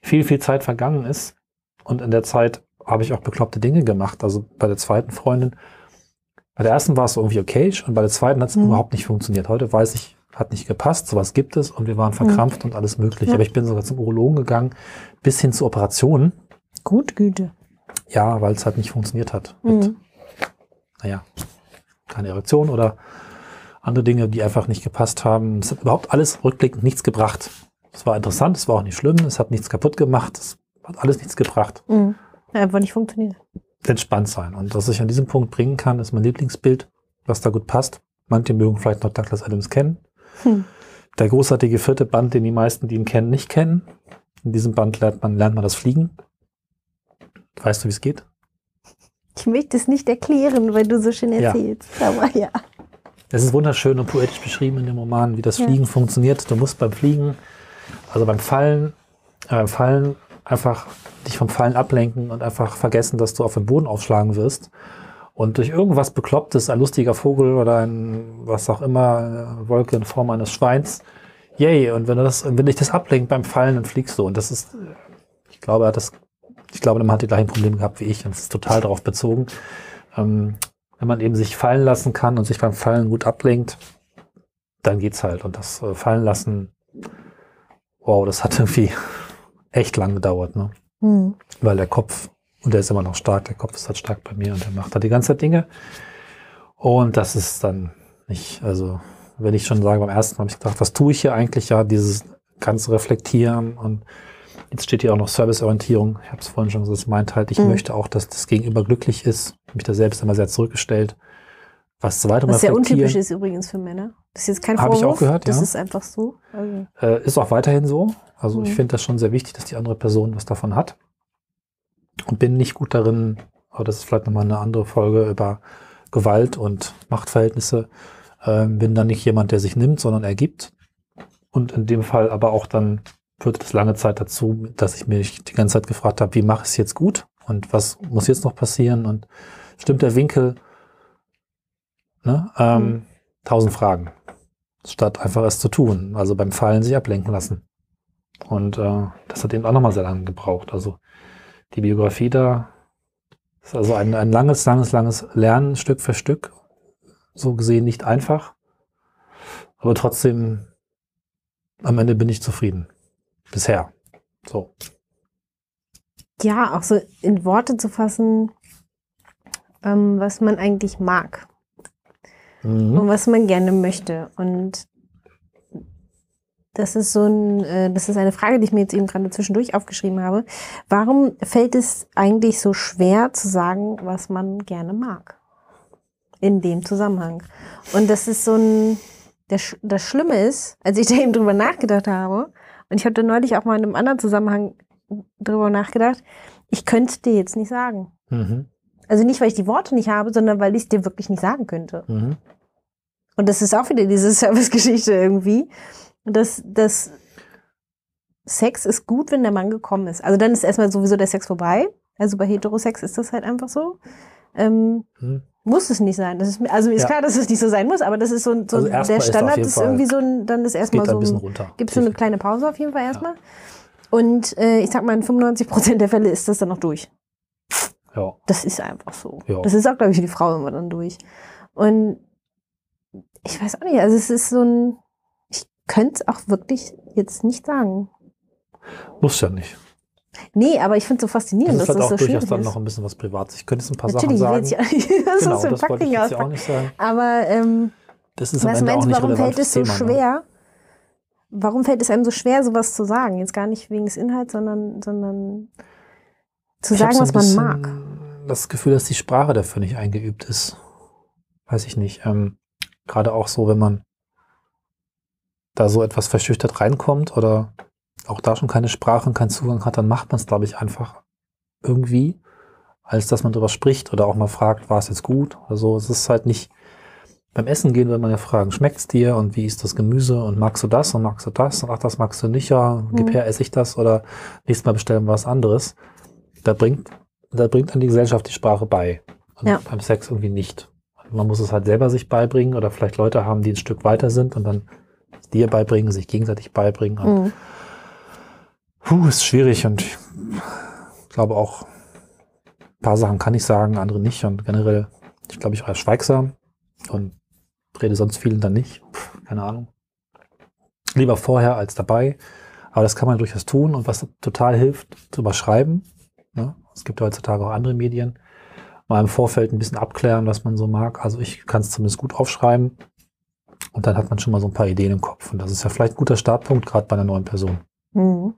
viel, viel Zeit vergangen ist. Und in der Zeit habe ich auch bekloppte Dinge gemacht. Also bei der zweiten Freundin, bei der ersten war es irgendwie okay und bei der zweiten hat es Mhm. überhaupt nicht funktioniert. Heute weiß ich, hat nicht gepasst, sowas gibt es und wir waren verkrampft und alles mögliche. Ja. Aber ich bin sogar zum Urologen gegangen, bis hin zu Operationen. Gut, Güte. Ja, weil es halt nicht funktioniert hat. Mit, Mhm. naja, keine Erektion oder andere Dinge, die einfach nicht gepasst haben. Es hat überhaupt alles rückblickend nichts gebracht. Es war interessant, es war auch nicht schlimm, es hat nichts kaputt gemacht, es hat alles nichts gebracht. Mhm. Einfach nicht funktioniert. Entspannt sein. Und was ich an diesem Punkt bringen kann, ist mein Lieblingsbild, was da gut passt. Manche mögen vielleicht noch Douglas Adams kennen. Hm. Der großartige vierte Band, den die meisten, die ihn kennen, nicht kennen. In diesem Band lernt man, lernt man das Fliegen. Weißt du, wie es geht? Ich möchte es nicht erklären, weil du so schön Ja. erzählst. Aber ja. Es ist wunderschön und poetisch beschrieben in dem Roman, wie das Ja. Fliegen funktioniert. Du musst beim Fliegen, also beim Fallen, äh, beim Fallen einfach dich vom Fallen ablenken und einfach vergessen, dass du auf den Boden aufschlagen wirst. Und durch irgendwas Beklopptes, ein lustiger Vogel oder ein, was auch immer, eine Wolke in Form eines Schweins, yay. Und wenn, du das, wenn dich das ablenkt beim Fallen, dann fliegst du. Und das ist, ich glaube, er hat das, ich glaube, man hat die gleichen Probleme gehabt wie ich. Und es ist total darauf bezogen. Ähm, wenn man eben sich fallen lassen kann und sich beim Fallen gut ablenkt, dann geht's halt. Und das äh, Fallen lassen, wow, das hat <laughs> irgendwie echt lang gedauert, ne? Hm. Weil der Kopf, und der ist immer noch stark, der Kopf ist halt stark bei mir und der macht da die ganze Zeit Dinge. Und das ist dann nicht, also wenn ich schon sage, beim ersten Mal habe ich gedacht, was tue ich hier eigentlich? Ja, dieses ganze Reflektieren und jetzt steht hier auch noch Serviceorientierung. Ich habe es vorhin schon gesagt, das meint halt, ich Mhm. möchte auch, dass das Gegenüber glücklich ist. Ich hab mich da selbst immer sehr zurückgestellt. Was zu weiterem Was sehr untypisch ist übrigens für Männer. Das ist jetzt kein Hab ich Vorwurf. auch gehört, Das ja. ist einfach so. Also, äh, ist auch weiterhin so. Also ich Mhm. finde das schon sehr wichtig, dass die andere Person was davon hat. Und bin nicht gut darin, aber das ist vielleicht nochmal eine andere Folge über Gewalt und Machtverhältnisse. Ähm, bin dann nicht jemand, der sich nimmt, sondern ergibt. Und in dem Fall aber auch dann führte das lange Zeit dazu, dass ich mich die ganze Zeit gefragt habe, wie mache ich es jetzt gut und was muss jetzt noch passieren und stimmt der Winkel? Ne? Ähm, Mhm. Tausend Fragen statt einfach es zu tun. Also beim Fallen sich ablenken lassen. Und äh, das hat eben auch nochmal sehr lange gebraucht. Also die Biografie da ist also ein, ein langes, langes, langes Lernen Stück für Stück. So gesehen nicht einfach. Aber trotzdem, am Ende bin ich zufrieden. Bisher. So. ja, auch so in Worte zu fassen, ähm, was man eigentlich mag Mhm. und was man gerne möchte. Und das ist so ein, äh, das ist eine Frage, die ich mir jetzt eben gerade zwischendurch aufgeschrieben habe. Warum fällt es eigentlich so schwer zu sagen, was man gerne mag? In dem Zusammenhang. Und das ist so ein, das, das Schlimme ist, als ich <laughs> da eben drüber nachgedacht habe, und ich hatte neulich auch mal in einem anderen Zusammenhang drüber nachgedacht, ich könnte dir jetzt nicht sagen. Mhm. Also nicht, weil ich die Worte nicht habe, sondern weil ich es dir wirklich nicht sagen könnte. Mhm. Und das ist auch wieder diese <laughs> Servicegeschichte irgendwie. dass, dass Sex ist gut, wenn der Mann gekommen ist. Also dann ist erstmal sowieso der Sex vorbei. Also bei Heterosex ist das halt einfach so. Ähm, Mhm. Muss es nicht sein. Ist, also mir ist Ja. klar, dass es nicht so sein muss, aber das ist so, ein- so Also der ist Standard ist Fall- irgendwie so ein, dann ist erstmal so gibt es so eine kleine Pause auf jeden Fall erstmal. Und äh, ich sag mal, in 95 Prozent der Fälle ist das dann noch durch. Ja. Das ist einfach so. Ja. Das ist auch, glaube ich, für die Frau immer dann durch. Und ich weiß auch nicht, also es ist so ein, ich könnte es auch wirklich jetzt nicht sagen. Muss ja nicht. Nee, aber ich finde es so Das faszinierend, ist dass halt das auch so durchaus dann ist. noch ein bisschen was Privates. Ich könnte jetzt ein paar Natürlich, Sachen ich sagen. will jetzt ja, <laughs> das genau, ist das wollte ich jetzt ja auch nicht sagen. Aber ähm, Das ist am was Ende auch meinst du, nicht warum fällt es so Thema. Ne? schwer? Warum fällt es einem so schwer, sowas zu sagen? Jetzt gar nicht wegen des Inhalts, sondern, sondern zu Ich sagen, so was man mag. Das Gefühl, dass die Sprache dafür nicht eingeübt ist. Weiß ich nicht. Ähm, Gerade auch so, wenn man da so etwas verschüchtert reinkommt oder auch da schon keine Sprache und keinen Zugang hat, dann macht man es, glaube ich, einfach irgendwie, als dass man darüber spricht oder auch mal fragt, war es jetzt gut oder so. Es ist halt nicht beim Essen gehen, wenn man ja fragen, schmeckt's dir und wie ist das Gemüse und magst du das und magst du das und ach, das magst du nicht, ja, gib Mhm. her, esse ich das oder nächstes Mal bestellen wir was anderes. Da bringt, da bringt dann die Gesellschaft die Sprache bei. Und Ja. beim Sex irgendwie nicht. Man muss es halt selber sich beibringen oder vielleicht Leute haben, die ein Stück weiter sind und dann es dir beibringen, sich gegenseitig beibringen. Und Mhm. Puh, ist schwierig und ich glaube auch, ein paar Sachen kann ich sagen, andere nicht. Und generell, ich glaube, ich war schweigsam und rede sonst vielen dann nicht. Puh, keine Ahnung. Lieber vorher als dabei. Aber das kann man durchaus tun. Und was total hilft, zu überschreiben. Ne? Es gibt ja heutzutage auch andere Medien. Mal im Vorfeld ein bisschen abklären, was man so mag. Also ich kann es zumindest gut aufschreiben. Und dann hat man schon mal so ein paar Ideen im Kopf. Und das ist ja vielleicht ein guter Startpunkt, gerade bei einer neuen Person. Mhm.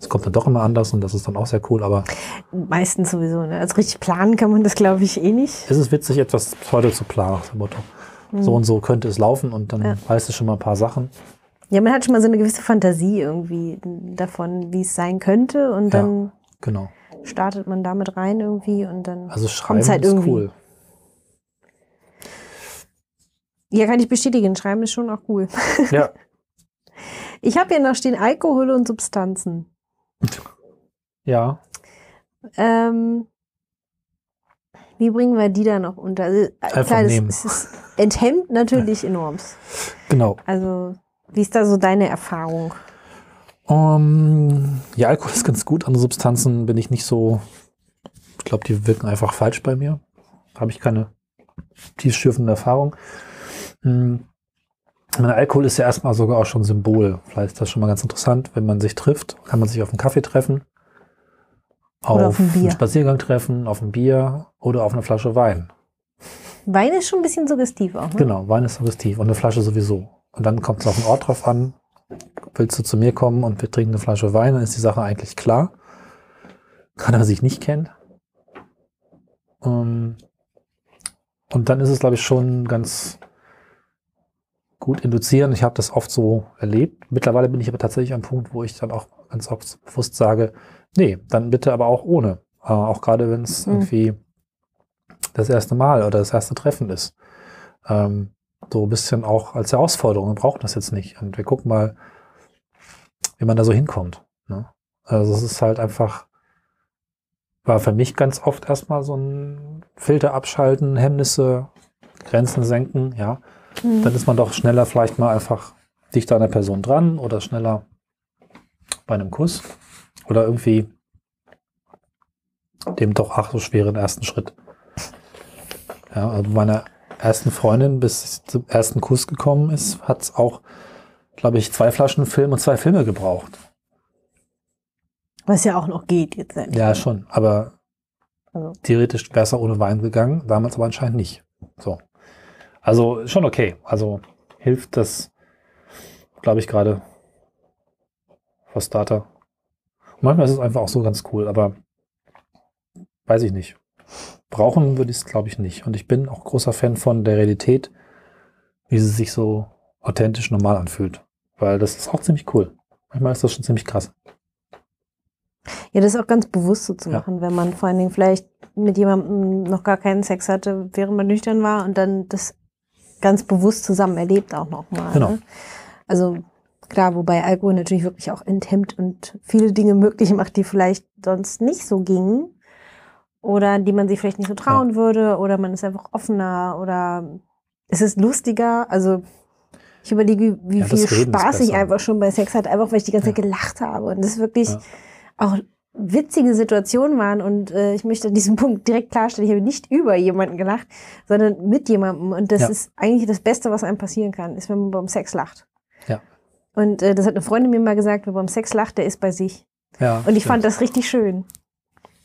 Es kommt dann doch immer anders und das ist dann auch sehr cool, aber Meistens sowieso. Ne? Also richtig planen kann man das, glaube ich, eh nicht. es ist witzig, etwas heute zu planen, nach dem Motto. So und so könnte es laufen und dann Ja. weißt du schon mal ein paar Sachen. Ja, man hat schon mal so eine gewisse Fantasie irgendwie davon, wie es sein könnte. Und Ja. dann Genau. startet man damit rein irgendwie und dann Also schreiben kommt's halt ist irgendwie. cool. Ja, kann ich bestätigen. Schreiben ist schon auch cool. Ja. <laughs> Ich habe hier noch stehen Alkohol und Substanzen. Ja. Ähm, wie bringen wir die da noch unter? Also, äh, Einfach klar, nehmen. es ist, enthemmt natürlich enorm. Genau. Also, wie ist da so deine Erfahrung? Um, ja, Alkohol ist ganz gut. Andere Substanzen bin ich nicht so. Ich glaube, die wirken einfach falsch bei mir. Habe ich keine tiefschürfende Erfahrung. Hm. Meine, Alkohol ist ja erstmal sogar auch schon Symbol. Vielleicht ist das schon mal ganz interessant. Wenn man sich trifft, kann man sich auf einen Kaffee treffen, Oder auf Bier. einen Spaziergang treffen, auf ein Bier oder auf eine Flasche Wein. Wein ist schon ein bisschen suggestiv auch. Ne? Genau, Wein ist suggestiv und eine Flasche sowieso. Und dann kommt es auf den Ort drauf an. Willst du zu mir kommen und wir trinken eine Flasche Wein, dann ist die Sache eigentlich klar. Kann er sich nicht kennt. Ähm, und dann ist es, glaube ich, schon ganz gut induzieren. Ich habe das oft so erlebt. Mittlerweile bin ich aber tatsächlich am Punkt, wo ich dann auch ganz oft bewusst sage, nee, dann bitte aber auch ohne. Äh, auch gerade wenn es Mhm. irgendwie das erste Mal oder das erste Treffen ist. Ähm, so ein bisschen auch als Herausforderung. Wir brauchen das jetzt nicht. Und wir gucken mal, wie man da so hinkommt. Ne? Also es ist halt einfach, war für mich ganz oft erstmal so ein Filter abschalten, Hemmnisse, Grenzen senken, ja. Mhm. Dann ist man doch schneller vielleicht mal einfach dichter an der Person dran oder schneller bei einem Kuss oder irgendwie dem doch ach so schweren ersten Schritt. Ja, also meiner ersten Freundin bis zum ersten Kuss gekommen ist, hat es auch, glaube ich, zwei Flaschen Film und zwei Filme gebraucht. Was ja auch noch geht jetzt. Ja, schon. Aber Also. theoretisch auch ohne Wein gegangen, damals aber anscheinend nicht. So. Also schon okay. Also hilft das, glaube ich, gerade for Starter. Und manchmal ist es einfach auch so ganz cool, aber weiß ich nicht. Brauchen würde ich es, glaube ich, nicht. Und ich bin auch großer Fan von der Realität, wie sie sich so authentisch normal anfühlt. Weil das ist auch ziemlich cool. Manchmal ist das schon ziemlich krass. Ja, das ist auch ganz bewusst so zu Ja. machen, wenn man vor allen Dingen vielleicht mit jemandem noch gar keinen Sex hatte, während man nüchtern war und dann das ganz bewusst zusammen erlebt auch nochmal. Genau. Ne? Also klar, wobei Alkohol natürlich wirklich auch enthemmt und viele Dinge möglich macht, die vielleicht sonst nicht so gingen oder die man sich vielleicht nicht so trauen würde oder man ist einfach offener oder es ist lustiger. Also ich überlege, wie Ja, viel Spaß ich einfach schon bei Sex hatte, einfach weil ich die ganze Zeit Ja. gelacht habe und das ist wirklich Ja. auch witzige Situationen waren und äh, ich möchte an diesem <laughs> Punkt direkt klarstellen, ich habe nicht über jemanden gelacht, sondern mit jemandem und das Ja. ist eigentlich das Beste, was einem passieren kann, ist, wenn man beim Sex lacht. Ja. Und äh, das hat eine Freundin mir mal gesagt, wer beim Sex lacht, der ist bei sich. Ja, Und ich stimmt. fand das richtig schön.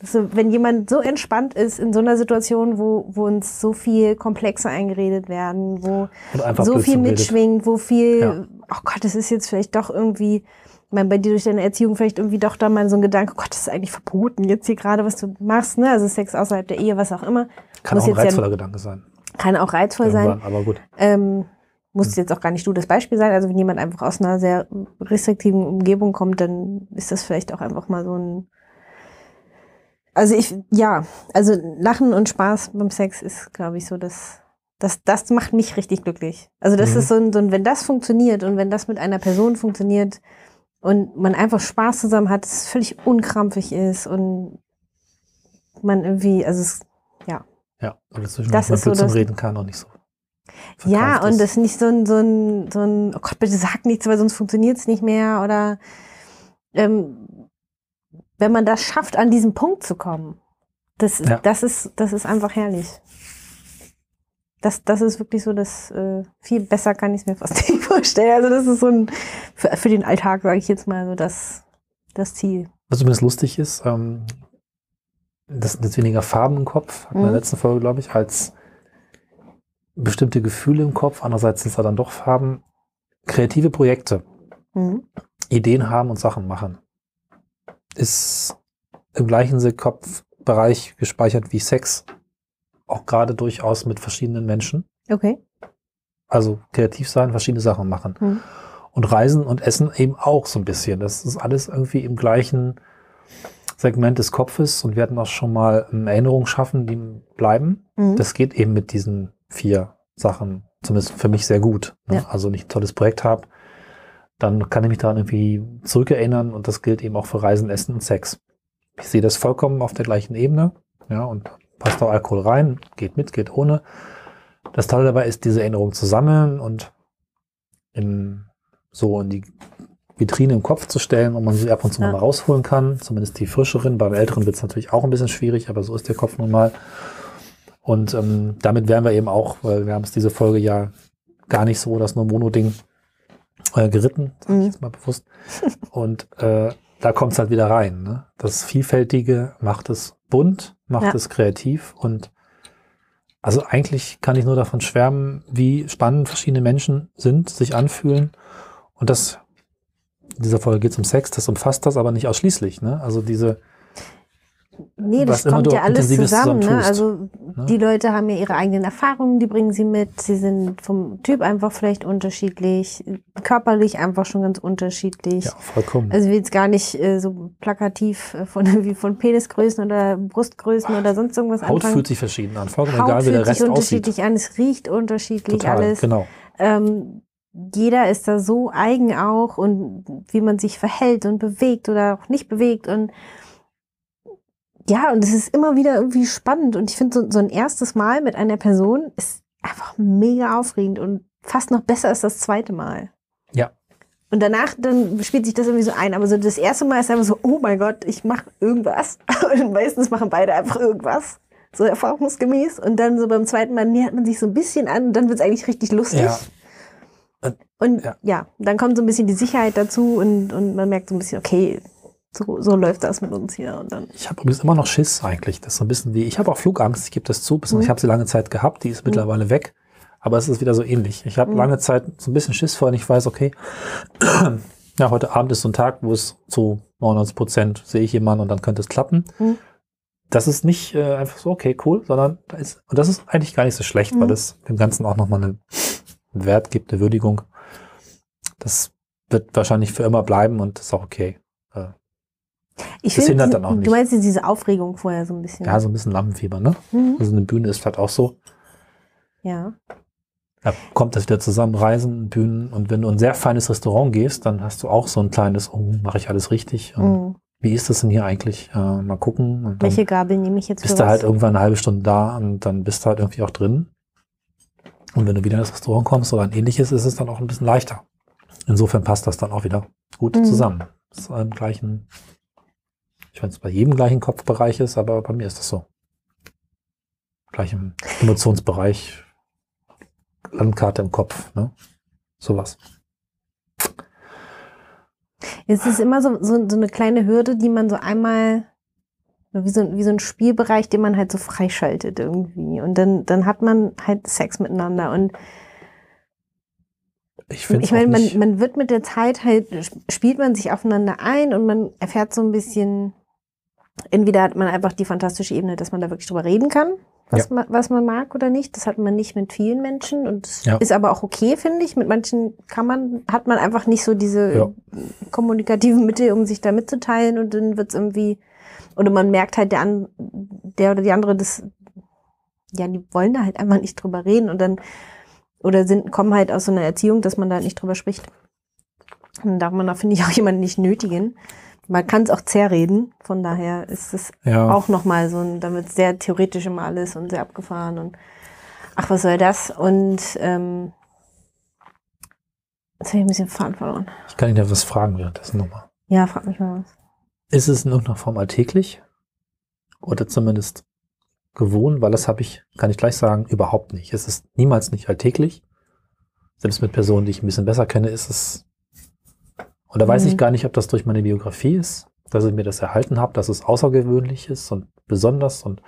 So, wenn jemand so entspannt ist in so einer Situation, wo, wo uns so viel Komplexe eingeredet werden, wo so viel Blödsinn mitschwingt, wo viel, Ja. oh Gott, das ist jetzt vielleicht doch irgendwie, ich meine, bei dir durch deine Erziehung vielleicht irgendwie doch da mal so ein Gedanke, Gott, das ist eigentlich verboten, jetzt hier gerade, was du machst, ne? Also Sex außerhalb der Ehe, was auch immer. Kann muss auch ein jetzt ja- reizvoller Gedanke sein. Kann auch reizvoll sein. Irgendwann, aber gut. Ähm, muss jetzt auch gar nicht du das Beispiel sein. Also wenn jemand einfach aus einer sehr restriktiven Umgebung kommt, dann ist das vielleicht auch einfach mal so ein. Also ich, ja, also Lachen und Spaß beim Sex ist, glaube ich, so das, das, das macht mich richtig glücklich. Also das Mhm. ist so ein, so ein, wenn das funktioniert und wenn das mit einer Person funktioniert und man einfach Spaß zusammen hat, es völlig unkrampfig ist und man irgendwie, also es, Ja, und dazwischen Das man ist so reden kann und nicht so. Ja, und ist. das nicht so ein, so ein, so ein, oh Gott, bitte sag nichts, weil sonst funktioniert es nicht mehr. Oder ähm, wenn man das schafft, an diesen Punkt zu kommen, das, Ja. das, ist, das ist einfach herrlich. Das, das ist wirklich so, das äh, viel besser kann ich es mir fast nicht vorstellen. Also das ist so ein, für, für den Alltag, sage ich jetzt mal, so das, das Ziel. Was übrigens lustig ist, ähm, das sind jetzt weniger Farben im Kopf, hatten wir in Mhm. der letzten Folge, glaube ich, als bestimmte Gefühle im Kopf, andererseits sind es dann doch Farben. Kreative Projekte, Mhm. Ideen haben und Sachen machen, ist im gleichen Kopfbereich gespeichert wie Sex, auch gerade durchaus mit verschiedenen Menschen. Okay. Also kreativ sein, verschiedene Sachen machen. Mhm. Und Reisen und Essen eben auch so ein bisschen. Das ist alles irgendwie im gleichen Segment des Kopfes und wir hatten auch schon mal Erinnerungen schaffen, die bleiben. Mhm. Das geht eben mit diesen vier Sachen, zumindest für mich sehr gut. Ne? Ja. Also, wenn ich ein tolles Projekt habe, dann kann ich mich daran irgendwie zurückerinnern und das gilt eben auch für Reisen, Essen und Sex. Ich sehe das vollkommen auf der gleichen Ebene, ja, und passt auch Alkohol rein, geht mit, geht ohne. Das Tolle dabei ist, diese Erinnerungen zu sammeln und in, so in die Vitrine im Kopf zu stellen, wo man sie ab und zu Ja. mal rausholen kann. Zumindest die frischeren. Bei den älteren wird es natürlich auch ein bisschen schwierig, aber so ist der Kopf nun mal. Und ähm, damit wären wir eben auch, weil wir haben es diese Folge ja gar nicht so, das nur Mono-Ding äh, geritten, sag ich Mhm. jetzt mal bewusst. Und äh, da kommt es halt wieder rein. Ne? Das Vielfältige macht es bunt, macht Ja. es kreativ und also eigentlich kann ich nur davon schwärmen, wie spannend verschiedene Menschen sind, sich anfühlen. Und das, in dieser Folge geht es um Sex, das umfasst das aber nicht ausschließlich. Ne? Also diese, Nee, das kommt ja alles zusammen. Ne? Also ne? die Leute haben ja ihre eigenen Erfahrungen, die bringen sie mit. Sie sind vom Typ einfach vielleicht unterschiedlich, körperlich einfach schon ganz unterschiedlich. ja, vollkommen. Also ich will jetzt gar nicht äh, so plakativ äh, von, <laughs> wie von Penisgrößen oder Brustgrößen oder sonst irgendwas Haut anfangen. fühlt sich verschieden an, vollkommen Haut egal, wie fühlt der sich Rest aussieht. unterschiedlich an, es riecht unterschiedlich Total, alles. genau. Ähm, jeder ist da so eigen auch und wie man sich verhält und bewegt oder auch nicht bewegt und ja, und es ist immer wieder irgendwie spannend und ich finde so, so ein erstes Mal mit einer Person ist einfach mega aufregend und fast noch besser als das zweite Mal. Ja. Und danach, dann spielt sich das irgendwie so ein. Aber so das erste Mal ist einfach so, oh mein Gott, ich mache irgendwas. <laughs> Und meistens machen beide einfach irgendwas. So erfahrungsgemäß. Und dann so beim zweiten Mal nähert man sich so ein bisschen an und dann wird es eigentlich richtig lustig. Ja. Und Ja. ja. dann kommt so ein bisschen die Sicherheit dazu und, und man merkt so ein bisschen, okay, so, so läuft das mit uns hier. Und dann, Ich habe übrigens immer noch Schiss eigentlich. Das ist so ein bisschen wie, ich habe auch Flugangst, ich gebe das zu. Mhm. Ich habe sie lange Zeit gehabt, die ist mittlerweile weg. Aber es ist wieder so ähnlich. Ich habe Mhm. lange Zeit so ein bisschen Schiss vor und ich weiß, okay, <clears throat> ja, heute Abend ist so ein Tag, wo es zu 99 Prozent sehe ich jemanden und dann könnte es klappen. Mhm. Das ist nicht äh, einfach so, okay, cool, sondern da ist, und das ist eigentlich gar nicht so schlecht, weil Mhm. es dem Ganzen auch nochmal einen Wert gibt, eine Würdigung. Das wird wahrscheinlich für immer bleiben und ist auch okay. Äh, ich Das hindert diese- dann auch nicht. du meinst diese Aufregung vorher so ein bisschen. Ja, so ein bisschen Lampenfieber, ne? Mhm. Also eine Bühne ist halt auch so. ja. Da kommt das wieder zusammen, Reisen, Bühnen. Und wenn du in ein sehr feines Restaurant gehst, dann hast du auch so ein kleines, oh, mache ich alles richtig? Mhm. Wie ist das denn hier eigentlich? Äh, mal gucken. Welche Gabel nehme ich jetzt bist du halt irgendwann eine halbe Stunde da und dann bist du halt irgendwie auch drin. Und wenn du wieder in das Restaurant kommst oder ein ähnliches, ist es dann auch ein bisschen leichter. Insofern passt das dann auch wieder gut Mhm. zusammen. Das ist im gleichen, ich weiß nicht, bei jedem gleichen Kopfbereich ist, aber bei mir ist das so. Gleichem Emotionsbereich, Landkarte im Kopf, ne? Sowas. Es ist immer so, so, so eine kleine Hürde, die man so einmal, wie so, wie so ein Spielbereich, den man halt so freischaltet irgendwie. Und dann, dann hat man halt Sex miteinander. Und Ich finde ich meine, man, man wird mit der Zeit halt, spielt man sich aufeinander ein und man erfährt so ein bisschen, entweder hat man einfach die fantastische Ebene, dass man da wirklich drüber reden kann, was, man, was man mag oder nicht. Das hat man nicht mit vielen Menschen und das Ja. ist aber auch okay, finde ich. Mit manchen kann man, hat man einfach nicht so diese Ja. kommunikativen Mittel, um sich da mitzuteilen und dann wird es irgendwie, oder man merkt halt, der, an, der oder die andere, das, ja, die wollen da halt einfach nicht drüber reden und dann, oder sind, kommen halt aus so einer Erziehung, dass man da nicht drüber spricht. Dann darf man da, finde ich, auch jemanden nicht nötigen. Man kann es auch zerreden, von daher ist es ja, auch nochmal so ein, damit sehr theoretisch immer alles und sehr abgefahren und ach, was soll das? Und ähm, jetzt habe ich ein bisschen Faden verloren. ich kann ja was fragen währenddessen nochmal. Ja, frag mich mal was. Ist es in irgendeiner Form alltäglich? Oder zumindest gewohnt? Weil das habe ich, kann ich gleich sagen, überhaupt nicht. Es ist niemals nicht alltäglich. Selbst mit Personen, die ich ein bisschen besser kenne, ist es. Und da weiß Mhm. ich gar nicht, ob das durch meine Biografie ist, dass ich mir das erhalten habe, dass es außergewöhnlich ist und besonders und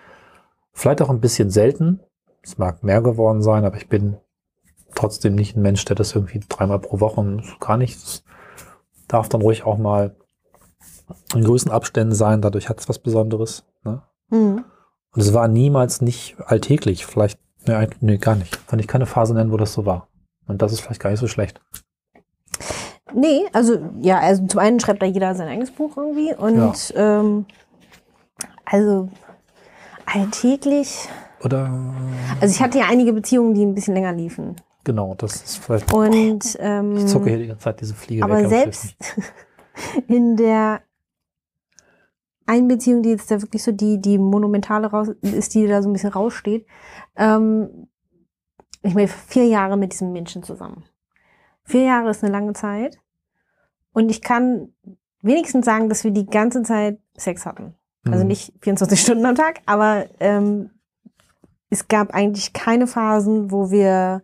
vielleicht auch ein bisschen selten. Es mag mehr geworden sein, aber ich bin trotzdem nicht ein Mensch, der das irgendwie dreimal pro Woche und gar nicht. Das darf dann ruhig auch mal in größeren Abständen sein. Dadurch hat es was Besonderes. Ne? Mhm. Und es war niemals nicht alltäglich. Vielleicht, nee, nee, gar nicht. Kann ich keine Phase nennen, wo das so war. Und das ist vielleicht gar nicht so schlecht. Nee, also ja, also zum einen schreibt da jeder sein eigenes Buch irgendwie und ähm, also alltäglich. Oder Also ich hatte ja einige Beziehungen, die ein bisschen länger liefen. genau, das ist vielleicht. Und ähm, ich zucke hier die ganze Zeit diese Fliege aber weg. selbst <laughs> in der einen Beziehung, die jetzt da wirklich so die, die monumentale raus ist, die da so ein bisschen raussteht, ähm, ich meine, vier Jahre mit diesem Menschen zusammen. Vier Jahre ist eine lange Zeit. Und ich kann wenigstens sagen, dass wir die ganze Zeit Sex hatten. Also Mhm. nicht 24 Stunden am Tag, aber ähm, es gab eigentlich keine Phasen, wo wir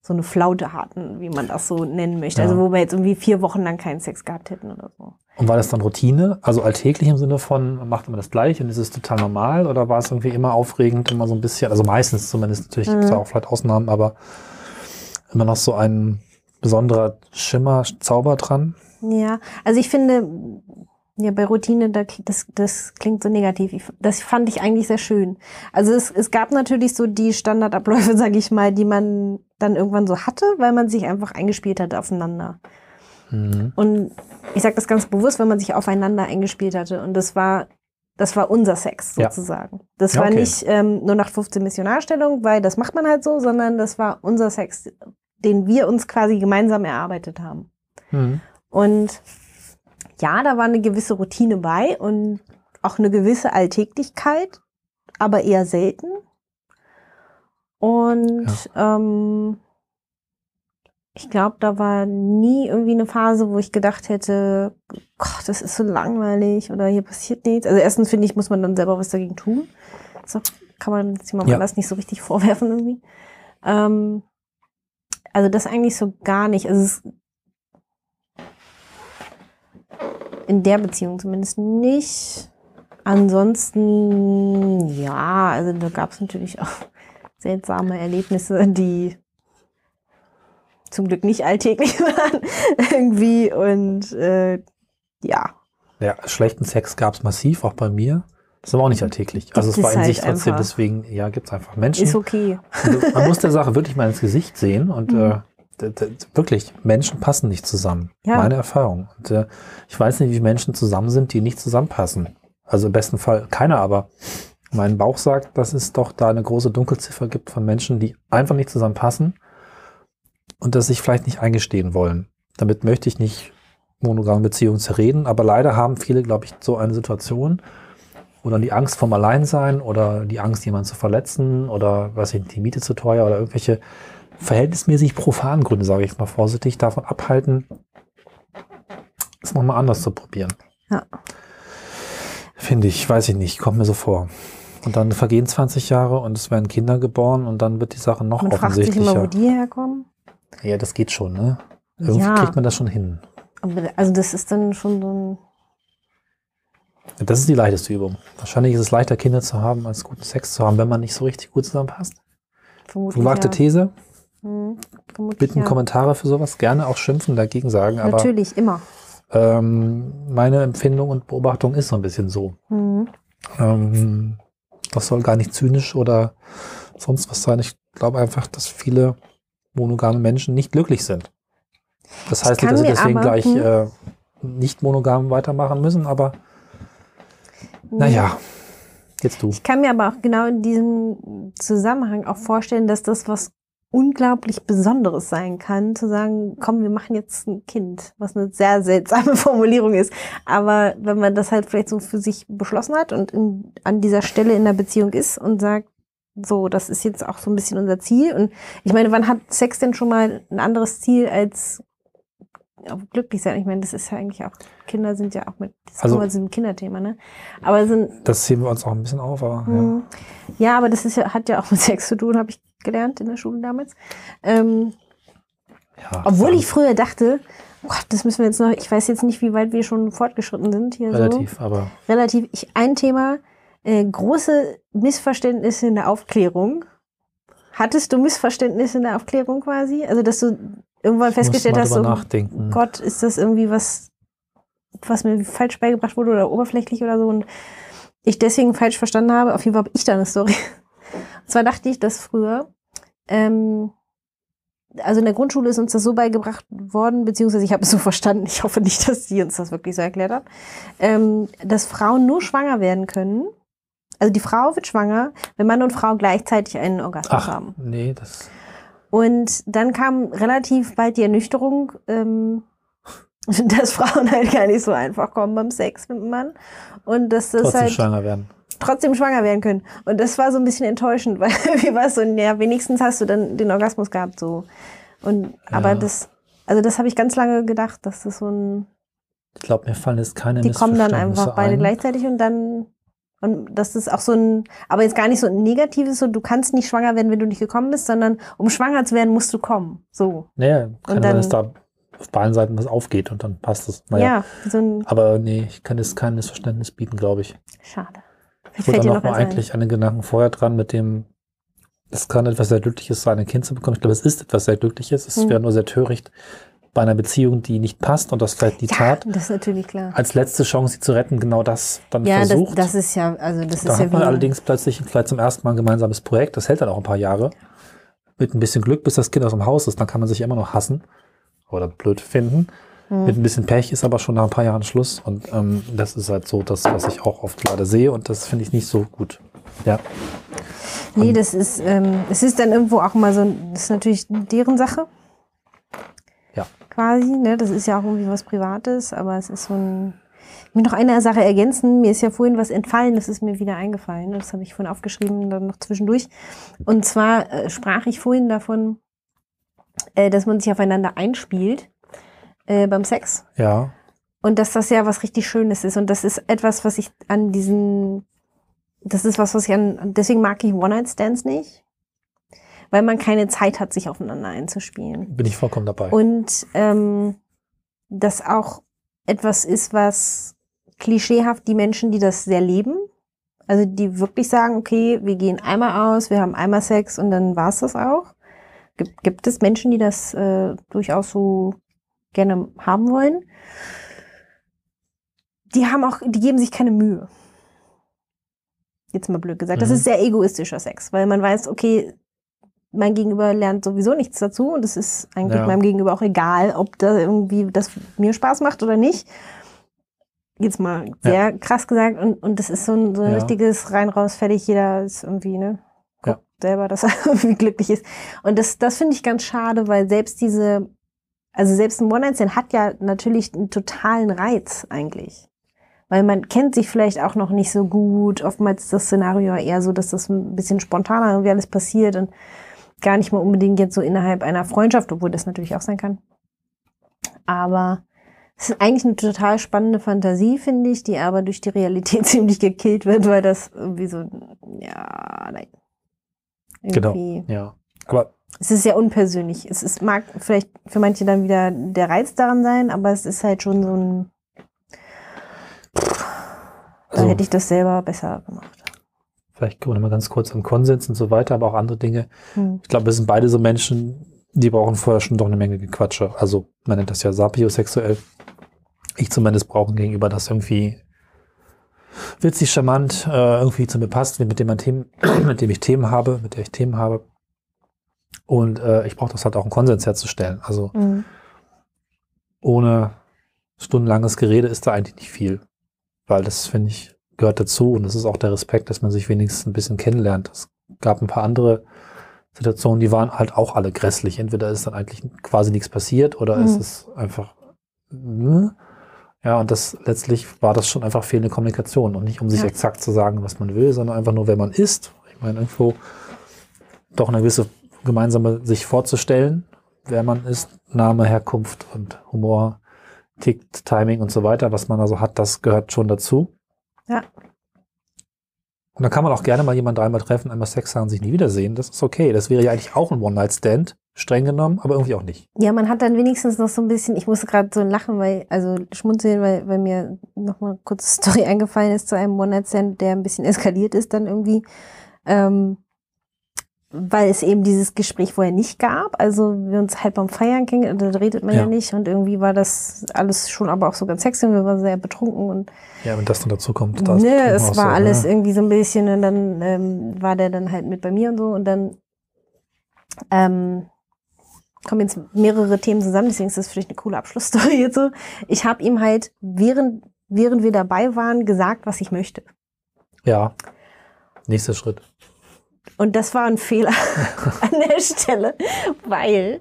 so eine Flaute hatten, wie man das so nennen möchte. Ja. Also wo wir jetzt irgendwie vier Wochen lang keinen Sex gehabt hätten oder so. Und war das dann Routine? Also alltäglich im Sinne von, man macht immer das Gleiche und ist es total normal? Oder war es irgendwie immer aufregend, immer so ein bisschen, also meistens zumindest, natürlich gibt es Mhm. da auch vielleicht Ausnahmen, aber immer noch so ein besonderer Schimmer, Zauber dran? Ja, also ich finde, ja, bei Routine, da, das, das klingt so negativ. Ich, das fand ich eigentlich sehr schön. Also es, es gab natürlich so die Standardabläufe, <laughs> sage ich mal, die man dann irgendwann so hatte, weil man sich einfach eingespielt hat aufeinander. Mhm. Und ich sage das ganz bewusst, wenn man sich aufeinander eingespielt hatte. Und das war, das war unser Sex Ja. sozusagen. Das Ja, war okay. nicht ähm, nur nach 15 Missionarstellung, weil das macht man halt so, sondern das war unser Sex, den wir uns quasi gemeinsam erarbeitet haben. Mhm. Und ja, da war eine gewisse Routine bei und auch eine gewisse Alltäglichkeit, aber eher selten. Und ähm, ich glaube, da war nie irgendwie eine Phase, wo ich gedacht hätte, Gott, das ist so langweilig oder hier passiert nichts. Also erstens finde ich, muss man dann selber was dagegen tun. Das kann man jemand Ja. anders nicht so richtig vorwerfen irgendwie. Ähm, also das eigentlich so gar nicht. Also es in der Beziehung zumindest nicht. Ansonsten, ja, also da gab es natürlich auch <laughs> seltsame Erlebnisse, die zum Glück nicht alltäglich <laughs> waren irgendwie. Und äh, ja, Ja, schlechten Sex gab es massiv, auch bei mir. Das ist aber auch nicht alltäglich. Also es war in halt sich trotzdem, einfach. deswegen, ja, gibt es einfach Menschen. ist okay. Also, man muss der Sache wirklich mal ins Gesicht sehen und äh, d- d- wirklich, Menschen passen nicht zusammen. Ja. Meine Erfahrung. Und äh, ich weiß nicht, wie Menschen zusammen sind, die nicht zusammenpassen. Also im besten Fall keiner, aber mein Bauch sagt, dass es doch da eine große Dunkelziffer gibt von Menschen, die einfach nicht zusammenpassen und das sich vielleicht nicht eingestehen wollen. Damit möchte ich nicht monogame Beziehungen zerreden, aber leider haben viele, glaube ich, so eine Situation, oder die Angst vom Alleinsein oder die Angst, jemanden zu verletzen oder weiß ich, die Miete zu teuer oder irgendwelche verhältnismäßig profanen Gründe, sage ich mal vorsichtig, davon abhalten, es nochmal anders zu probieren. Ja. Finde ich, weiß ich nicht, kommt mir so vor. Und dann vergehen 20 Jahre und es werden Kinder geboren und dann wird die Sache noch Man fragt sich immer, wo offensichtlicher. die herkommen. Ja, das geht schon, ne? Irgendwie Ja. kriegt man das schon hin. Aber, also das ist dann schon so ein Das ist die leichteste Übung. Wahrscheinlich ist es leichter, Kinder zu haben, als guten Sex zu haben, wenn man nicht so richtig gut zusammenpasst. vermutlich. Gewagte ja. These. Hm, vermutlich Bitten ja. Kommentare für sowas. Gerne auch schimpfen, dagegen sagen. Aber Natürlich, immer. ähm, meine Empfindung und Beobachtung ist so ein bisschen so. Hm. Ähm, das soll gar nicht zynisch oder sonst was sein. Ich glaube einfach, dass viele monogame Menschen nicht glücklich sind. Das heißt nicht, dass sie deswegen aber- gleich hm. äh, nicht monogam weitermachen müssen, aber naja, jetzt du. Ich kann mir aber auch genau in diesem Zusammenhang auch vorstellen, dass das was unglaublich Besonderes sein kann, zu sagen, komm, wir machen jetzt ein Kind, was eine sehr seltsame <laughs> Formulierung ist. Aber wenn man das halt vielleicht so für sich beschlossen hat und in, an dieser Stelle in der Beziehung ist und sagt, so, das ist jetzt auch so ein bisschen unser Ziel. Und ich meine, wann hat Sex denn schon mal ein anderes Ziel als glücklich sein? Ich meine, das ist ja eigentlich auch, Kinder sind ja auch mit, das ist Also- immer so ein Kinderthema, ne? Aber sind Das heben wir uns auch ein bisschen auf, aber ja. hm. Ja, aber das ist ja, hat ja auch mit Sex zu tun, habe ich gelernt in der Schule damals. Ähm, ja obwohl ich früher dachte, oh Gott, das müssen wir jetzt noch, ich weiß jetzt nicht, wie weit wir schon fortgeschritten sind hier relativ, aber so. Relativ. Ich, ein Thema, äh, große Missverständnisse in der Aufklärung. Hattest du Missverständnisse in der Aufklärung quasi? Also, dass du irgendwann festgestellt hast, so, nachdenken. Gott, ist das irgendwie was, was mir falsch beigebracht wurde oder oberflächlich oder so und ich deswegen falsch verstanden habe? Auf jeden Fall habe ich da eine Story. Und <laughs> zwar dachte ich, dass früher, ähm, also in der Grundschule ist uns das so beigebracht worden, beziehungsweise ich habe es so verstanden, ich hoffe nicht, dass sie uns das wirklich so erklärt hat, ähm, dass Frauen nur schwanger werden können. Also die Frau wird schwanger, wenn Mann und Frau gleichzeitig einen Orgasmus Ach, haben. nee, das. Und dann kam relativ bald die Ernüchterung, ähm, <laughs> dass Frauen halt gar nicht so einfach kommen beim Sex mit dem Mann. Und dass das Trotzdem halt schwanger werden. trotzdem schwanger werden können. Und das war so ein bisschen enttäuschend, <laughs> weil wie war es so, ja, wenigstens hast du dann den Orgasmus gehabt, so. Und, aber Ja. das, also das habe ich ganz lange gedacht, dass das so ein, Ich glaube, mir fallen jetzt keine die kommen dann einfach beide ein. gleichzeitig und dann, und das ist auch so ein, aber jetzt gar nicht so ein negatives, so du kannst nicht schwanger werden, wenn du nicht gekommen bist, sondern um schwanger zu werden, musst du kommen. So. Naja, kann Und sein, dann- dass da auf beiden Seiten was aufgeht und dann passt es. Naja. Ja, so ein, Aber nee, ich kann jetzt kein Missverständnis bieten, glaube ich. schade. Ich wurde noch noch mal eigentlich an den Gedanken vorher dran mit dem, es kann etwas sehr Glückliches sein, ein Kind zu bekommen. Ich glaube, es ist etwas sehr Glückliches. Es Hm. wäre nur sehr töricht bei einer Beziehung, die nicht passt und das vielleicht die Ja, Tat das ist natürlich klar. als letzte Chance, sie zu retten, genau das dann Ja, das, versucht. das ist ja, also das da ist ja hat man wie, allerdings plötzlich vielleicht zum ersten Mal ein gemeinsames Projekt. Das hält dann auch ein paar Jahre. Mit ein bisschen Glück, bis das Kind aus dem Haus ist, dann kann man sich immer noch hassen oder blöd finden. Hm. Mit ein bisschen Pech ist aber schon nach ein paar Jahren Schluss. Und ähm, das ist halt so das, was ich auch oft leider sehe. Und das finde ich nicht so gut. Ja, Nee, das ist, ähm, es ist dann irgendwo auch mal so, das ist natürlich deren Sache. Quasi, ne? Das ist ja auch irgendwie was Privates, aber es ist so ein. Ich will noch eine Sache ergänzen. Mir ist ja vorhin was entfallen, das ist mir wieder eingefallen. Das habe ich vorhin aufgeschrieben, dann noch zwischendurch. Und zwar äh, sprach ich vorhin davon, äh, dass man sich aufeinander einspielt äh, beim Sex. ja, Und dass das ja was richtig Schönes ist. Und das ist etwas, was ich an diesen, das ist was, was ich an, deswegen mag ich One-Night-Stands nicht. Weil man keine Zeit hat, sich aufeinander einzuspielen. bin ich vollkommen dabei. Und ähm, das auch etwas ist, was klischeehaft die Menschen, die das sehr leben, also die wirklich sagen, okay, wir gehen einmal aus, wir haben einmal Sex und dann war's das auch. Gibt, gibt es Menschen, die das äh, durchaus so gerne haben wollen? Die haben auch, die geben sich keine Mühe. Jetzt mal blöd gesagt. Das Mhm. ist sehr egoistischer Sex, weil man weiß, okay, mein Gegenüber lernt sowieso nichts dazu und es ist eigentlich Ja. meinem Gegenüber auch egal, ob da irgendwie das mir Spaß macht oder nicht. Jetzt mal sehr krass gesagt und, und das ist so ein, so ein Ja. richtiges rein raus fertig jeder ist irgendwie ne Ja. guckt selber, dass <laughs> er irgendwie glücklich ist und das das finde ich ganz schade, weil selbst diese also selbst ein One-Night-Stand hat ja natürlich einen totalen Reiz eigentlich. Weil man kennt sich vielleicht auch noch nicht so gut. Oftmals ist das Szenario eher so, dass das ein bisschen spontaner irgendwie alles passiert und gar nicht mal unbedingt jetzt so innerhalb einer Freundschaft, obwohl das natürlich auch sein kann. Aber es ist eigentlich eine total spannende Fantasie, finde ich, die aber durch die Realität <laughs> ziemlich gekillt wird, weil das irgendwie so, ja, nein. Genau. Irgendwie- ja. Aber es ist sehr unpersönlich. Es ist, mag vielleicht für manche dann wieder der Reiz daran sein, aber es ist halt schon so ein. Da Also- hätte ich das selber besser gemacht. Vielleicht kommen wir mal ganz kurz am Konsens und so weiter, aber auch andere Dinge. Hm. Ich glaube, wir sind beide so Menschen, die brauchen vorher schon doch eine Menge Gequatsche. Also man nennt das ja sapiosexuell. Ich zumindest brauche gegenüber das irgendwie witzig, charmant, äh, irgendwie zu mir passt, mit dem, man Themen, <clears throat> mit dem ich Themen habe, mit der ich Themen habe. Und äh, ich brauche das halt auch einen Konsens herzustellen. Also Hm. ohne stundenlanges Gerede ist da eigentlich nicht viel. Weil das, finde ich, gehört dazu und das ist auch der Respekt, dass man sich wenigstens ein bisschen kennenlernt. Es gab ein paar andere Situationen, die waren halt auch alle grässlich. Entweder ist dann eigentlich quasi nichts passiert oder Mhm. ist es einfach. äh, Ja, und das letztlich war das schon einfach fehlende Kommunikation und nicht um sich Ja. exakt zu sagen, was man will, sondern einfach nur, wer man ist. Ich meine, irgendwo doch eine gewisse gemeinsame sich vorzustellen, wer man ist, Name, Herkunft und Humor, Tick, Timing und so weiter, was man also hat, das gehört schon dazu. Ja. Und dann kann man auch gerne mal jemanden dreimal treffen, einmal Sex haben, sich nie wiedersehen. Das ist okay. Das wäre ja eigentlich auch ein One-Night-Stand, streng genommen, aber irgendwie auch nicht. Ja, man hat dann wenigstens noch so ein bisschen, ich musste gerade so lachen, weil, also schmunzeln, weil, weil mir nochmal eine <laughs> Story eingefallen ist zu einem One-Night-Stand, der ein bisschen eskaliert ist dann irgendwie. Ähm, weil es eben dieses Gespräch vorher nicht gab. Also wir uns halt beim Feiern gingen, da redet man ja. Ja. nicht und irgendwie war das alles schon aber auch so ganz sexy und wir waren sehr betrunken und Ja, wenn das dann dazu kommt, da ne, es war so, alles ne? irgendwie so ein bisschen und dann ähm, war der dann halt mit bei mir und so und dann ähm, kommen jetzt mehrere Themen zusammen, deswegen ist das vielleicht eine coole Abschlussstory <laughs> jetzt so. Ich habe ihm halt, während, während wir dabei waren, gesagt, was ich möchte. Ja. Nächster Schritt. Und das war ein Fehler <laughs> an der Stelle, weil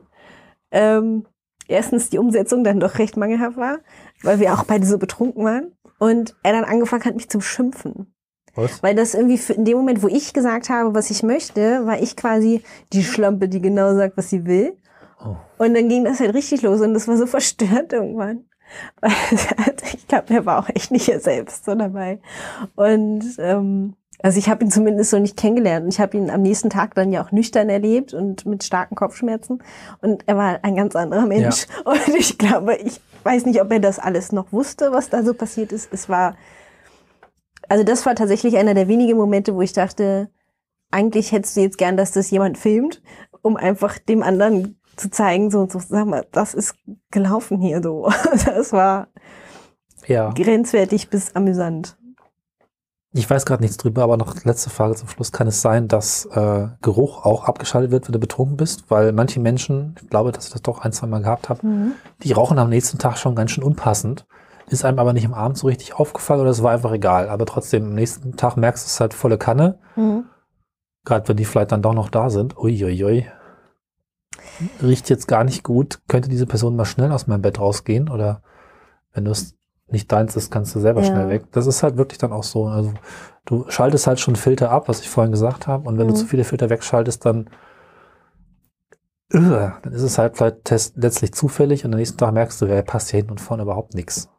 ähm, erstens die Umsetzung dann doch recht mangelhaft war, weil wir auch beide so betrunken waren. Und er dann angefangen hat, mich zu schimpfen. Was? Weil das irgendwie in dem Moment, wo ich gesagt habe, was ich möchte, war ich quasi die Schlampe, die genau sagt, was sie will. Oh. Und dann ging das halt richtig los und das war so verstört irgendwann. <laughs> Weil <laughs> ich glaube, er war auch echt nicht er selbst so dabei. Und ähm, also ich habe ihn zumindest so nicht kennengelernt. Und ich habe ihn am nächsten Tag dann ja auch nüchtern erlebt und mit starken Kopfschmerzen. Und er war ein ganz anderer Mensch. <laughs> Und ich glaube, ich weiß nicht, ob er das alles noch wusste, was da so passiert ist. Es war, also das war tatsächlich einer der wenigen Momente, wo ich dachte, eigentlich hättest du jetzt gern, dass das jemand filmt, um einfach dem anderen zu zeigen, so, so sag mal, das ist gelaufen hier so. <laughs> Das war Ja. grenzwertig bis amüsant. Ich weiß gerade nichts drüber, aber noch letzte Frage zum Schluss. Kann es sein, dass äh, Geruch auch abgeschaltet wird, wenn du betrunken bist? Weil manche Menschen, ich glaube, dass ich das doch ein, zwei Mal gehabt habe, die rauchen am nächsten Tag schon ganz schön unpassend. Ist einem aber nicht am Abend so richtig aufgefallen oder es war einfach egal. Aber trotzdem, am nächsten Tag merkst du es halt volle Kanne. Mhm. Gerade wenn die vielleicht dann doch noch da sind. Uiuiui. Riecht jetzt gar nicht gut. Könnte diese Person mal schnell aus meinem Bett rausgehen? Oder wenn du es nicht deins ist, kannst du selber Ja. schnell weg. Das ist halt wirklich dann auch so. Also du schaltest halt schon Filter ab, was ich vorhin gesagt habe. Und wenn Mhm. du zu viele Filter wegschaltest, dann, Ugh, dann ist es halt vielleicht letztlich zufällig und am nächsten Tag merkst du, wer passt hier hinten und vorne überhaupt nichts.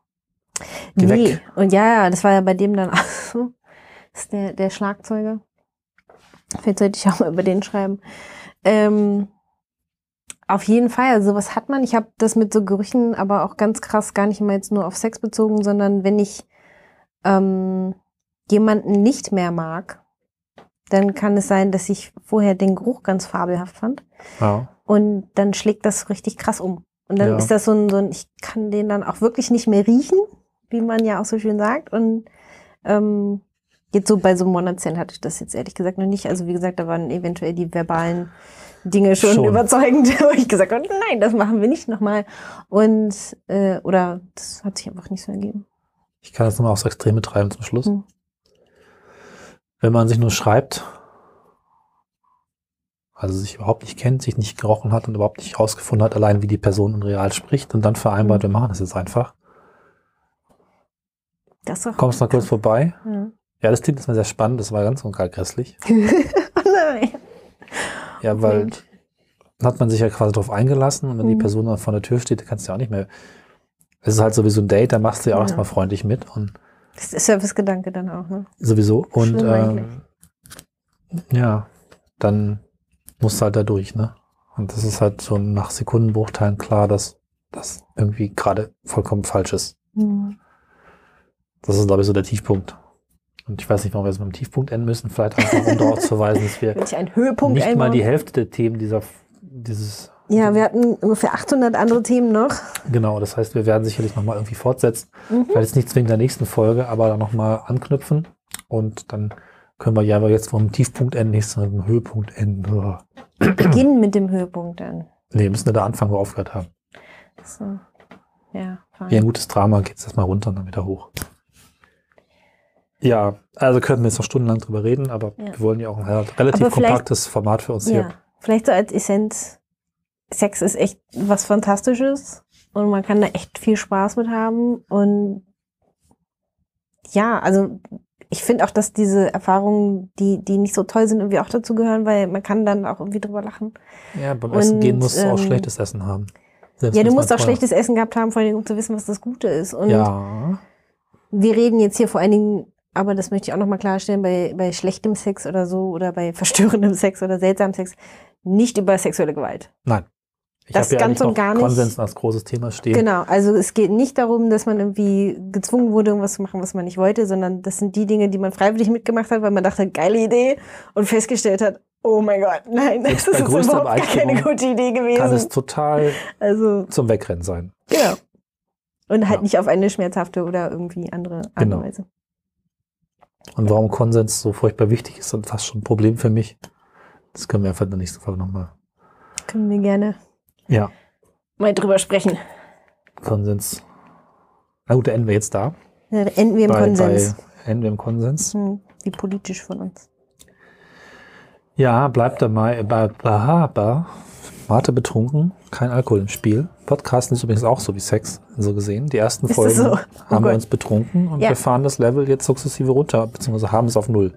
Geh nee. weg. Und ja, ja, das war ja bei dem dann auch so. Das ist der, der Schlagzeuger. Vielleicht sollte ich auch mal über den schreiben. Ähm, auf jeden Fall, also sowas hat man. Ich habe das mit so Gerüchen aber auch ganz krass gar nicht mal jetzt nur auf Sex bezogen, sondern wenn ich ähm, jemanden nicht mehr mag, dann kann es sein, dass ich vorher den Geruch ganz fabelhaft fand. Ja. Und dann schlägt das richtig krass um. Und dann Ja. ist das so ein, so ein, ich kann den dann auch wirklich nicht mehr riechen, wie man ja auch so schön sagt. Und ähm, jetzt so bei so einem One-Night-Stand hatte ich das jetzt ehrlich gesagt noch nicht. Also wie gesagt, da waren eventuell die verbalen Dinge schon, Schon. überzeugend, <laughs> wo ich gesagt habe, nein, das machen wir nicht nochmal. Und, äh, oder das hat sich einfach nicht so ergeben. Ich kann das nochmal aufs Extreme treiben zum Schluss. Hm. Wenn man sich nur schreibt, also sich überhaupt nicht kennt, sich nicht gerochen hat und überhaupt nicht rausgefunden hat, allein wie die Person in real spricht und dann vereinbart, Hm. wir machen das jetzt einfach. Das. Kommst mal kurz vorbei. Ja. Ja, das klingt erstmal sehr spannend, das war ganz und gar grässlich. <laughs> <laughs> oh nein. Ja, weil dann hat man sich ja quasi drauf eingelassen und wenn die Mhm. Person dann vor der Tür steht, dann kannst du ja auch nicht mehr. Es ist halt sowieso ein Date, da machst du ja auch Ja. erstmal freundlich mit und Das ist Servicegedanke dann auch, ne? sowieso. Und ähm, ja, dann musst du halt da durch, ne? Und das ist halt so nach Sekundenbruchteilen klar, dass das irgendwie gerade vollkommen falsch ist. Hm. Das ist, glaube ich, so der Tiefpunkt. Und ich weiß nicht, warum wir jetzt mit dem Tiefpunkt enden müssen. Vielleicht einfach, um darauf zu verweisen, dass wir <laughs> nicht mal einbauen- die Hälfte der Themen dieser, dieses, Ja, wir hatten ungefähr 800 andere Themen noch. genau, das heißt, wir werden sicherlich nochmal irgendwie fortsetzen. Mhm. Vielleicht jetzt nicht zwingend in der nächsten Folge, aber dann nochmal anknüpfen. Und dann können wir ja aber jetzt vom Tiefpunkt enden, nicht mit dem Höhepunkt enden. Beginnen mit dem Höhepunkt dann. Nee, müssen wir da anfangen, wo wir aufgehört haben. So. Ja, fein. Wie ein gutes Drama geht es erstmal runter und dann wieder hoch. Ja, also könnten wir jetzt noch stundenlang drüber reden, aber Ja. wir wollen ja auch ein relativ kompaktes Format für uns Ja, hier. vielleicht so als Essenz. Sex ist echt was Fantastisches und man kann da echt viel Spaß mit haben. Und ja, also ich finde auch, dass diese Erfahrungen, die, die nicht so toll sind, irgendwie auch dazu gehören, weil man kann dann auch irgendwie drüber lachen. Ja, beim Essen Und, gehen musst du auch ähm, schlechtes Essen haben. Selbst ja, du musst auch teuer- schlechtes Essen gehabt haben, vor allem um zu wissen, was das Gute ist. Und Ja, wir reden jetzt hier vor allen Dingen, aber das möchte ich auch nochmal klarstellen, bei, bei schlechtem Sex oder so oder bei verstörendem Sex oder seltsamem Sex, nicht über sexuelle Gewalt. nein. Ich Das ja ganz und gar nicht. Konsens als großes Thema stehen. Genau, also es geht nicht darum, dass man irgendwie gezwungen wurde, irgendwas zu machen, was man nicht wollte, sondern das sind die Dinge, die man freiwillig mitgemacht hat, weil man dachte, geile Idee und festgestellt hat, Oh mein Gott, nein, das ist überhaupt gar keine gute Idee Kann es gewesen. total Also, zum Wegrennen sein. genau. Und halt Ja. nicht auf eine schmerzhafte oder irgendwie andere Art Genau. und Weise. Und warum Konsens so furchtbar wichtig ist und fast schon ein Problem für mich, das können wir einfach in der nächsten Folge nochmal. Können wir gerne Ja, mal drüber sprechen. Konsens. Na gut, da enden wir jetzt da. Ja, da enden wir im bei, Konsens. Bei, enden wir im Konsens. Hm, wie politisch von uns. Ja, bleibt dabei. Bei, bei, bei, Mate betrunken, kein Alkohol im Spiel. Podcasten ist übrigens auch so wie Sex, so gesehen. Die ersten Ist Folgen so? Oh haben wir Gott. uns betrunken und Ja. wir fahren das Level jetzt sukzessive runter, beziehungsweise haben es auf Null.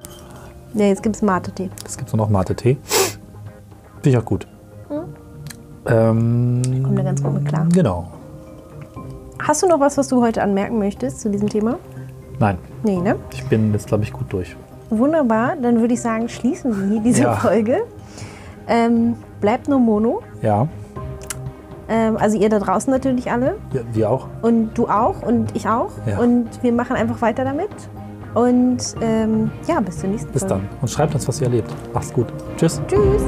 Ja, jetzt gibt es Mate-Tee. Es gibt nur noch Mate-Tee. Finde ich auch gut. Hm. Ähm, Kommt da ganz gut mit klar. Genau. Hast du noch was, was du heute anmerken möchtest zu diesem Thema? Nein, Nee, ne? ich bin jetzt, glaube ich, gut durch. Wunderbar, dann würde ich sagen, schließen wir diese Ja. Folge. Ähm, bleibt nur Mono. Ja, Ähm, also ihr da draußen natürlich alle. wir, wir auch. Und du auch und ich auch. Ja. Und wir machen einfach weiter damit. Und ähm, ja, bis zur nächsten Bis Folge. dann. Und schreibt uns, was ihr erlebt. Macht's gut. Tschüss. Tschüss.